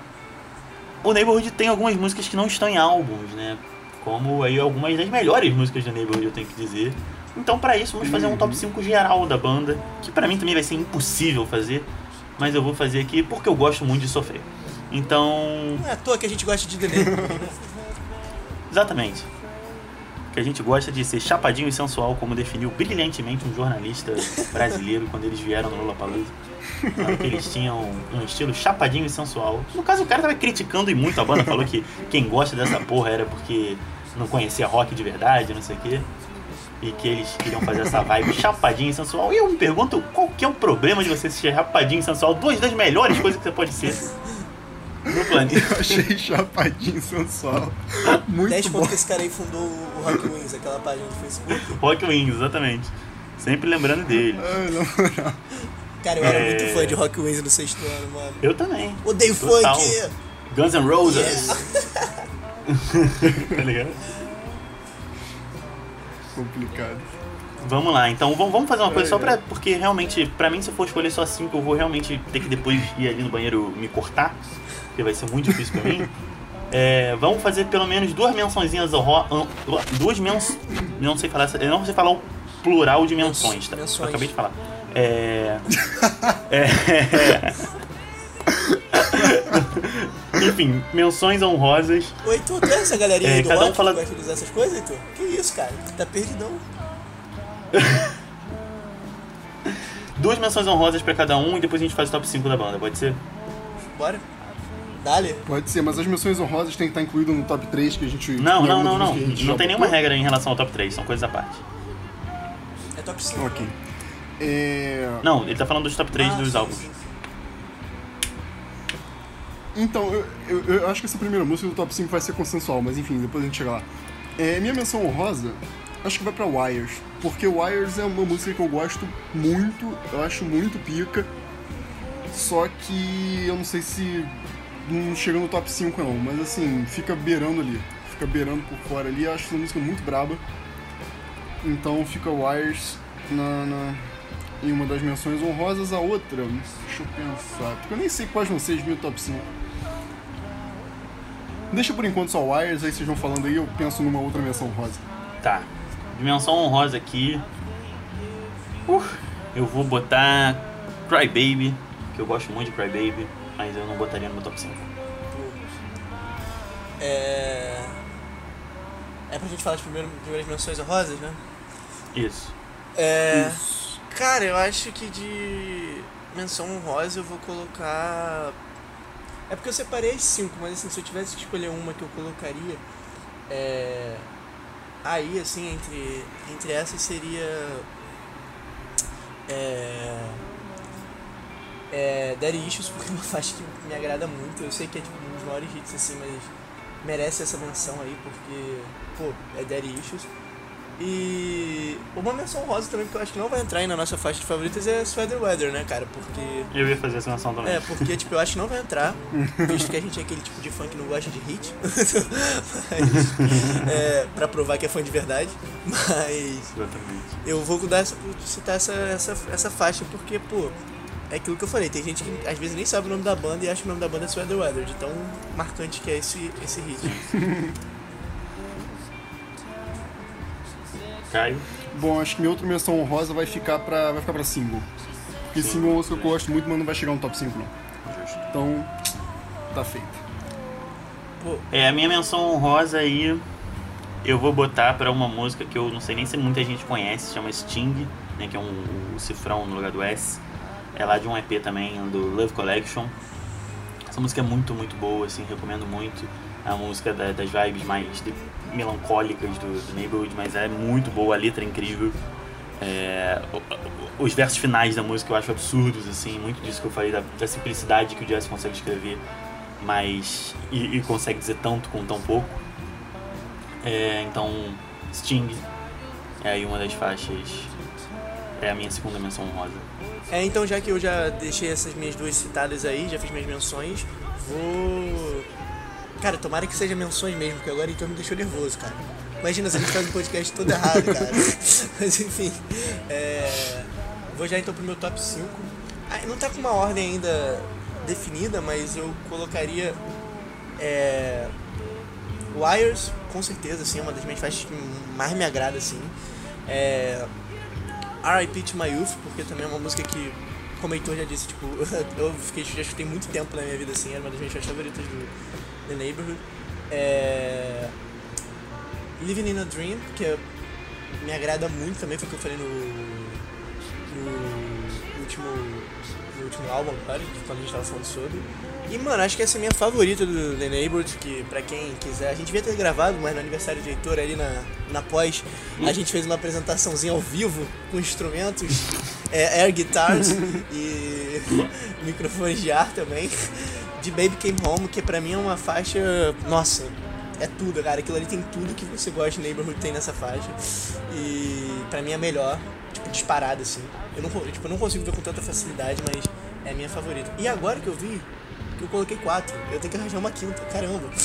o Neighborhood tem algumas músicas que não estão em álbuns, né? Como aí algumas das melhores músicas do Neighborhood, eu tenho que dizer. Então para isso vamos fazer um top 5 geral da banda, que para mim também vai ser impossível fazer, mas eu vou fazer aqui porque eu gosto muito de sofrer. Então, Não é à toa que a gente gosta de né? Exatamente. Que a gente gosta de ser chapadinho e sensual, como definiu brilhantemente um jornalista brasileiro quando eles vieram no Lollapalooza. Falaram que eles tinham um estilo chapadinho e sensual. No caso, o cara tava criticando e muito a banda, falou que quem gosta dessa porra era porque não conhecia rock de verdade, não sei o quê. E que eles queriam fazer essa vibe chapadinho e sensual. E eu me pergunto, qual que é o problema de você ser chapadinho e sensual? Duas das melhores coisas que você pode ser no planeta. Eu achei chapadinho sensual. Muito 10 bom. pontos que esse cara aí fundou o Rock Wings, aquela página do Facebook. Rock Wings, exatamente. Sempre lembrando dele. Ai, na moral. Cara, eu era É. muito fã de Rock Wings no sexto ano, mano. Eu também. Odeio Total. funk! Guns N' Roses. (laughs) tá ligado? Complicado. Vamos lá, então vamos vamos fazer uma coisa só pra. Porque realmente, pra mim, se eu for escolher só cinco, eu vou realmente ter que depois ir ali no banheiro me cortar. Porque vai ser muito difícil pra mim. (laughs) É, vamos fazer pelo menos duas mençõezinhas honrosas. Duas menções. Não sei falar. essa- Eu não sei falar o plural de menções, tá? Menções. Eu acabei de falar. É. (laughs) é (laughs) Enfim, menções honrosas. Ô, Heitor, tu é essa galerinha É, aí do cada um fala- que gosta de usar essas coisas, Heitor? Que isso, cara? Tu tá perdidão. Duas menções honrosas pra cada um e depois a gente faz o top 5 da banda, pode ser? Bora? Dale. Pode ser, mas as menções honrosas têm que estar incluídas no top 3 que a gente. Não, não, não, não. Não tem nenhuma regra em relação ao top 3, são coisas à parte. É top 5. Ok. É... Não, ele tá falando dos top 3 Ah, dos sim, álbuns. sim. Então, eu, eu, eu acho que essa primeira música do top 5 vai ser consensual, mas enfim, depois a gente chega lá. É, minha menção honrosa, acho que vai pra Wires. Porque Wires é uma música que eu gosto muito, eu acho muito pica. Só que eu não sei se não chega no top 5 não, mas assim, fica beirando ali. fica beirando por fora ali. Acho essa música muito braba. Então fica Wires na, na- em uma das menções honrosas. A outra, deixa eu pensar, porque eu nem sei quais vão ser as minhas top 5. Deixa por enquanto só Wires, aí vocês vão falando aí, eu penso numa outra menção honrosa. Tá. Dimensão honrosa aqui. Uh, eu vou botar Cry Baby, que eu gosto muito de Cry Baby, mas eu não botaria no meu top 5. É. É pra gente falar de primeiro, primeiras menções honrosas, né? Isso. É. Cara, eu acho que de menção honrosa eu vou colocar. É porque eu separei as cinco, mas assim, se eu tivesse que escolher uma que eu colocaria. É. Aí, assim, entre, entre essas seria. É. É. Daddy Issues, (laughs) porque é uma faixa que me agrada muito. Eu sei que é tipo um dos maiores hits, assim, mas merece essa menção aí, porque. Pô, é Daddy Issues. E uma menção rosa também, que eu acho que não vai entrar aí na nossa faixa de favoritas, é Sweater Weather, né, cara? Porque. Eu ia fazer essa menção também. É, porque, tipo, eu acho que não vai entrar, (laughs) visto que a gente é aquele tipo de fã que não gosta de hit. (laughs) Mas, é, pra provar que é fã de verdade. Mas Exatamente. eu vou dar essa, citar essa, essa, essa faixa porque, pô, é aquilo que eu falei. Tem gente que às vezes nem sabe o nome da banda e acha que o nome da banda é Sweater Weather, de tão marcante que é esse, esse hit. (laughs) Caio. Bom, acho que minha outra menção honrosa vai ficar pra, vai ficar pra single. Porque single é uma música que eu gosto muito, mas não vai chegar no top 5 não. Justo. Então, tá feito. Pô, É, a minha menção honrosa aí, eu vou botar pra uma música que eu não sei nem se muita gente conhece, se chama Sting, né, que é um, o cifrão no lugar do S. É lá de um EP também, do Love Collection. Essa música é muito, muito boa, assim, recomendo muito. É a música da- das vibes mais de- melancólicas do, do Neighborhood, mas é muito boa, a letra é incrível. É, os versos finais da música eu acho absurdos, assim, muito disso que eu falei, da, da simplicidade que o Jazz consegue escrever, mas. E, e consegue dizer tanto com tão pouco. É, então, Sting é aí uma das faixas. É a minha segunda menção honrosa. É, então já que eu já deixei essas minhas duas citadas aí, já fiz minhas menções, vou. Cara, tomara que seja menções mesmo, porque agora então me deixou nervoso, cara. Imagina se a gente faz um podcast todo errado, cara. (laughs) Mas enfim. É... Vou já então pro meu top 5. Ah, não tá com uma ordem ainda definida, mas eu colocaria. É... Wires, com certeza, assim, é uma das minhas faixas que mais me agrada, assim. É... R.I.P. to My Youth, porque também é uma música que, como Heitor já disse, tipo, (laughs) eu fiquei, já escutei muito tempo na minha vida, assim, era uma das minhas favoritas do The Neighborhood. É... Living in a Dream, que é- me agrada muito também, foi o que eu falei no, no último, no último álbum, claro, quando a gente tava falando sobre. E, mano, acho que essa é a minha favorita do The Neighborhood, que pra quem quiser, a gente devia ter gravado, mas no aniversário do Heitor ali na, na pós, a gente fez uma apresentaçãozinha ao vivo, com instrumentos, (laughs) é, air guitars e (laughs) microfones de ar também, de Baby Came Home, que pra mim é uma faixa, nossa, é tudo, cara, aquilo ali tem tudo que você gosta de Neighborhood tem nessa faixa, e pra mim é melhor, disparada, assim. Eu não, tipo, eu não consigo ver com tanta facilidade, mas é a minha favorita. E agora que eu vi, que eu coloquei quatro. Eu tenho que arranjar uma quinta, caramba. (laughs)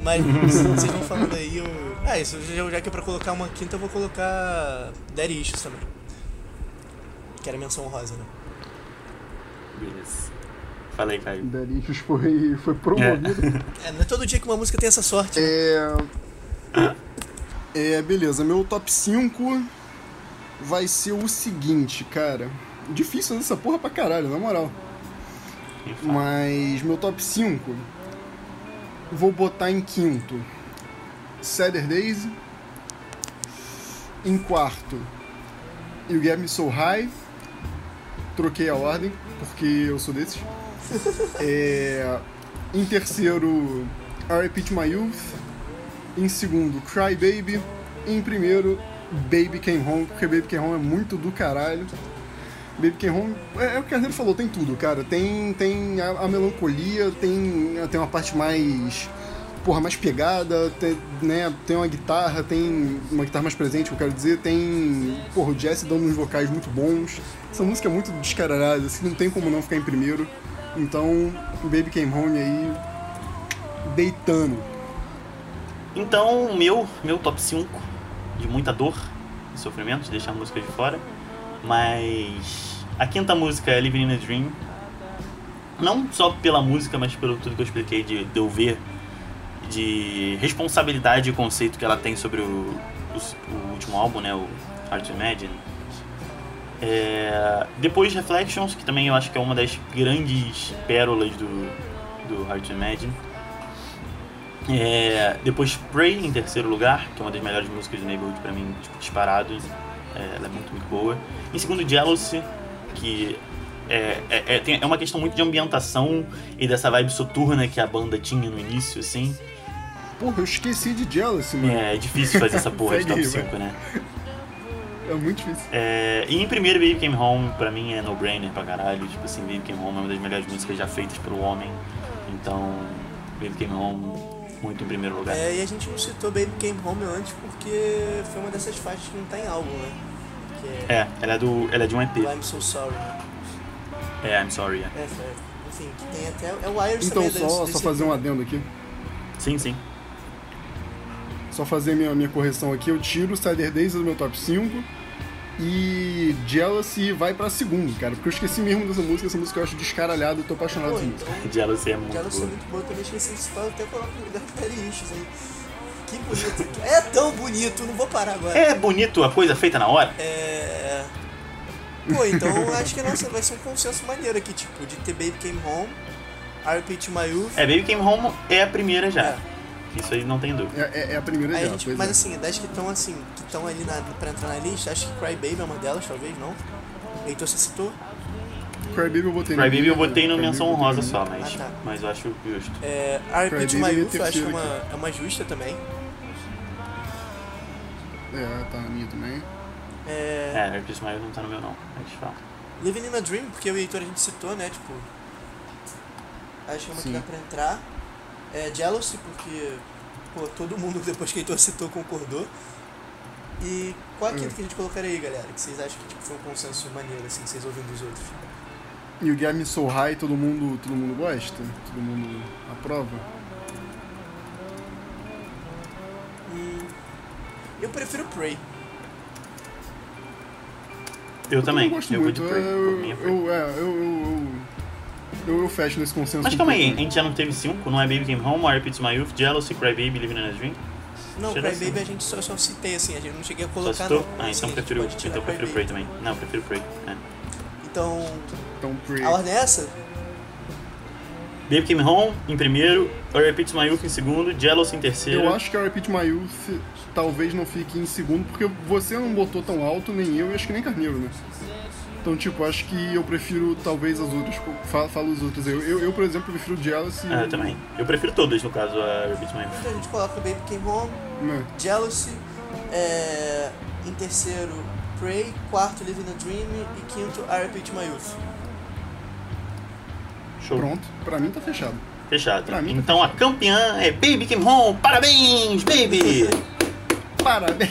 Mas vocês vão falando aí, eu. Ah, isso, já, já que é pra colocar uma quinta, eu vou colocar Daddy Issues também. Que era menção rosa, né? Beleza. Falei, Caio. Darius foi, foi promovido. É, não é todo dia que uma música tem essa sorte. né? É. É, beleza. Meu top 5 vai ser o seguinte, cara. Difícil essa porra pra caralho, na moral. Mas meu top 5 vou botar em quinto Saturdays. Em quarto You Get Me So High. Troquei a ordem, porque eu sou desses. (laughs) É, em terceiro, R.I.P. to My Youth. Em segundo, Cry Baby. Em primeiro, Baby Came Home, porque Baby Came Home é muito do caralho. Baby Came Home, é, é o que a gente falou, tem tudo, cara. Tem, tem a, a melancolia, tem, tem uma parte mais. Porra, mais pegada, tem, né, tem uma guitarra, tem uma guitarra mais presente, eu quero dizer, tem. Porra, o Jesse dando uns vocais muito bons. Essa música é muito descaralhada, assim, não tem como não ficar em primeiro. Então, Baby Came Home aí, deitando. Então, meu, meu top 5 de muita dor e sofrimento, de deixar a música de fora. Mas a quinta música é Living in a Dream. Não só pela música, mas pelo tudo que eu expliquei de, de eu ver de responsabilidade e conceito que ela tem sobre o, o, o último álbum, né, o Hard to Imagine. É, depois Reflections, que também eu acho que é uma das grandes pérolas do, do Hard to Imagine. É, depois Pray em terceiro lugar, que é uma das melhores músicas do Neighborhood pra mim, tipo, disparado. É, ela é muito, muito boa. Em segundo, Jealousy, que é, é, é, é uma questão muito de ambientação e dessa vibe soturna que a banda tinha no início, assim. Porra, eu esqueci de Jealousy, mano. É, difícil fazer essa porra de (laughs) top aí, 5, né? É muito difícil. É, e em primeiro, Baby Came Home, pra mim é no-brainer pra caralho. Tipo assim, Baby Came Home é uma das melhores músicas já feitas pelo homem. Então, Baby Came Home, muito em primeiro lugar. É, e a gente não citou Baby Came Home antes porque foi uma dessas faixas que não tá em álbum, né? Que é, É, ela é, do, ela é de um EP. I'm So Sorry. É, I'm sorry. é. É, é, enfim, que tem até. É o Wires Então, também só, desse, só fazer um adendo aqui. Sim, sim. Só fazer minha, minha correção aqui. Eu tiro Saturdays do meu top 5 e Jealousy vai pra segundo, cara. Porque eu esqueci mesmo dessa música. Essa música eu acho descaralhada e tô apaixonado Pô, por então, Jealousy é muito Jealousy é boa. muito boa, eu também esqueci de eu até coloco no lugar de playlists aí. Que bonito. É tão bonito, não vou parar agora. É bonito a coisa feita na hora? É. Pô, então acho que nossa, vai ser um consenso maneiro aqui, tipo, de ter Baby Came Home, RP to My Youth. É, Baby Came Home é a primeira já. É. Isso aí não tem dúvida. É, é- é a primeira Aí a dela, gente, pois mas é. assim, das que estão assim, que estão ali na, pra entrar na lista, acho que Cry Baby é uma delas, talvez, não? Heitor, você citou? Crybaby eu botei na Crybaby eu botei no Crybaby menção honrosa só, mas, Ah, tá. mas eu acho justo. É, RP Baby é Youth eu acho que é uma, é uma justa também. É, tá na minha também. É, É, Herpes Smile não tá no meu não, mas fala. Living in a Dream, porque o Heitor a gente citou, né? Tipo. Acho que é uma que Sim. dá pra entrar. É Jealousy, porque. Pô, todo mundo (laughs) depois que Heitor citou concordou. E qual a quinta Hum. que a gente colocaria aí, galera? Que vocês acham que tipo, foi um consenso maneiro, assim, que vocês ouvindo dos outros? E o Get Me So High todo mundo, todo mundo gosta? Todo mundo aprova? Hum, eu prefiro Prey. Eu também, não gosto eu vou muito. de Prey, é, por eu, mim é Prey. eu, é, eu, eu, eu, fecho nesse consenso. Mas calma aí, a gente já não teve cinco? Não é Baby Came Home, I Repeat My Youth, Jealousy, Cry Baby, Living in a Dream? Não, Cry assim. Baby a gente só, só citei, assim, a gente não cheguei a Só colocar citou? não. Ah, Assim, então gente prefiro, então prefiro. Prey também. Não, prefiro Prey. É. Então, Então, Prey. a ordem é essa? Baby Came Home em primeiro, I Repeat My Youth em segundo, Jealousy em terceiro. Eu acho que a Repeat My Youth talvez não fique em segundo, porque você não botou tão alto, nem eu, e acho que nem Carneiro, né? Então, tipo, acho que eu prefiro talvez as outras. Fala, fala os outros aí. Eu, eu, eu, por exemplo, prefiro Jealousy. Ah, eu também. Eu prefiro todas, no caso, a Repeat My. Então a gente coloca Baby Came Home, Né? Jealousy, é, em terceiro Prey, quarto Living a Dream e quinto I Repeat My Youth. Show. Pronto, pra mim tá fechado. Fechado. Pra mim tá então a campeã é Baby Came Home. Parabéns, Baby! Parabéns!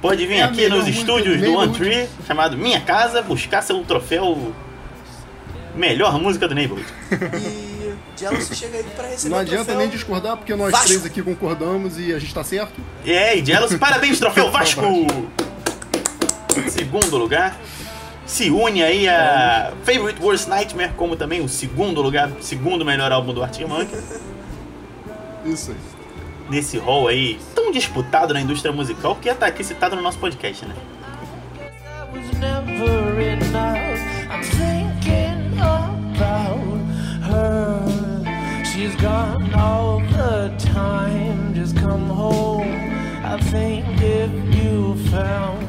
Pode vir É aqui melhor nos estúdios do do One. Tree, chamado Minha Casa, buscar seu troféu Melhor Música do Neighborhood. E Jealousy chega aí pra receber Não adianta troféu. nem discordar, porque nós Vasco. três aqui concordamos e a gente tá certo. É, e Jealousy, parabéns, troféu (laughs) Vasco! Segundo lugar. Se une aí a Favorite Worst Nightmare, como também o segundo lugar, segundo melhor álbum do Arctic Monkeys. Isso aí. Nesse hall aí, tão disputado na indústria musical, que ia estar aqui citado no nosso podcast, né? She's gone all the time. Just come home. I think if you found.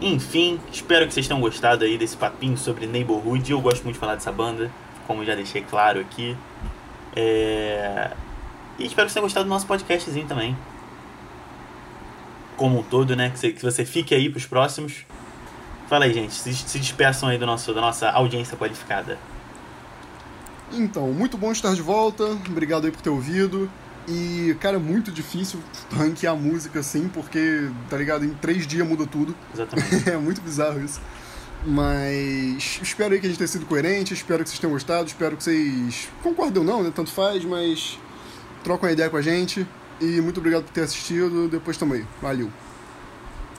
Enfim, espero que vocês tenham gostado aí desse papinho sobre Neighborhood. Eu gosto muito de falar dessa banda, como já deixei claro aqui. É... E espero que vocês tenham gostado do nosso podcastzinho também. Como um todo, né? Que você, que você fique aí pros próximos. Fala aí, gente. Se, se despeçam aí do nosso, da nossa audiência qualificada. Então, muito bom estar de volta. Obrigado aí por ter ouvido. E, cara, é muito difícil ranquear música assim, porque, tá ligado? Em três dias muda tudo. Exatamente. (laughs) é muito bizarro isso. Mas espero aí que a gente tenha sido coerente, espero que vocês tenham gostado, espero que vocês concordem ou não, né? Tanto faz, mas trocam uma ideia com a gente. E muito obrigado por ter assistido. Depois também. Valeu.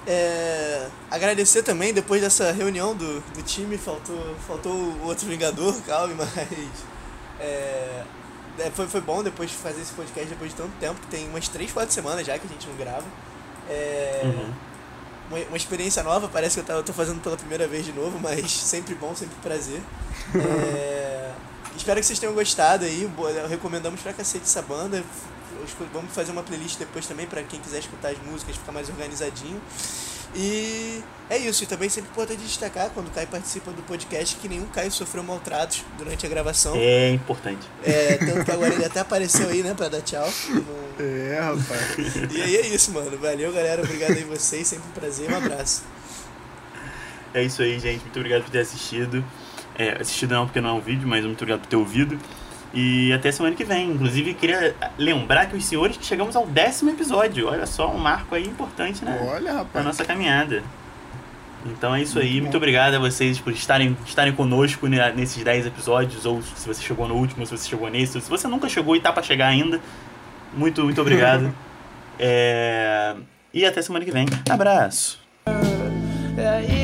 É, agradecer também, depois dessa reunião do, do time, faltou, faltou o outro Vingador, (laughs) calme, mas é, é, foi, foi bom depois de fazer esse podcast depois de tanto tempo, que tem umas 3, 4 semanas já que a gente não grava. É, Uhum. uma, uma experiência nova, parece que eu, tava, eu tô fazendo pela primeira vez de novo, mas (laughs) sempre bom, sempre prazer. É, espero que vocês tenham gostado aí, recomendamos pra cacete essa banda. Vamos fazer uma playlist depois também pra quem quiser escutar as músicas, ficar mais organizadinho. E é isso, e também sempre importante destacar quando o Caio participa do podcast que nenhum Caio sofreu maltratos durante a gravação. É importante. É, tanto que agora ele até apareceu aí, né, pra dar tchau. É, rapaz. E aí é isso, mano. Valeu, galera. Obrigado aí vocês. Sempre um prazer. Um abraço. É isso aí, gente. Muito obrigado por ter assistido. É, assistido não, porque não é um vídeo, mas muito obrigado por ter ouvido. E até semana que vem. Inclusive, queria lembrar que os senhores que chegamos ao décimo episódio. Olha só, um marco aí importante, né? Olha, Na rapaz. nossa caminhada. Então é isso aí. Muito Muito obrigado a vocês por estarem, estarem conosco nesses 10 episódios. Ou se você chegou no último, se você chegou nesse. Ou se você nunca chegou e tá pra chegar ainda. Muito, muito obrigado. (laughs) É, E até semana que vem. Abraço. Yeah,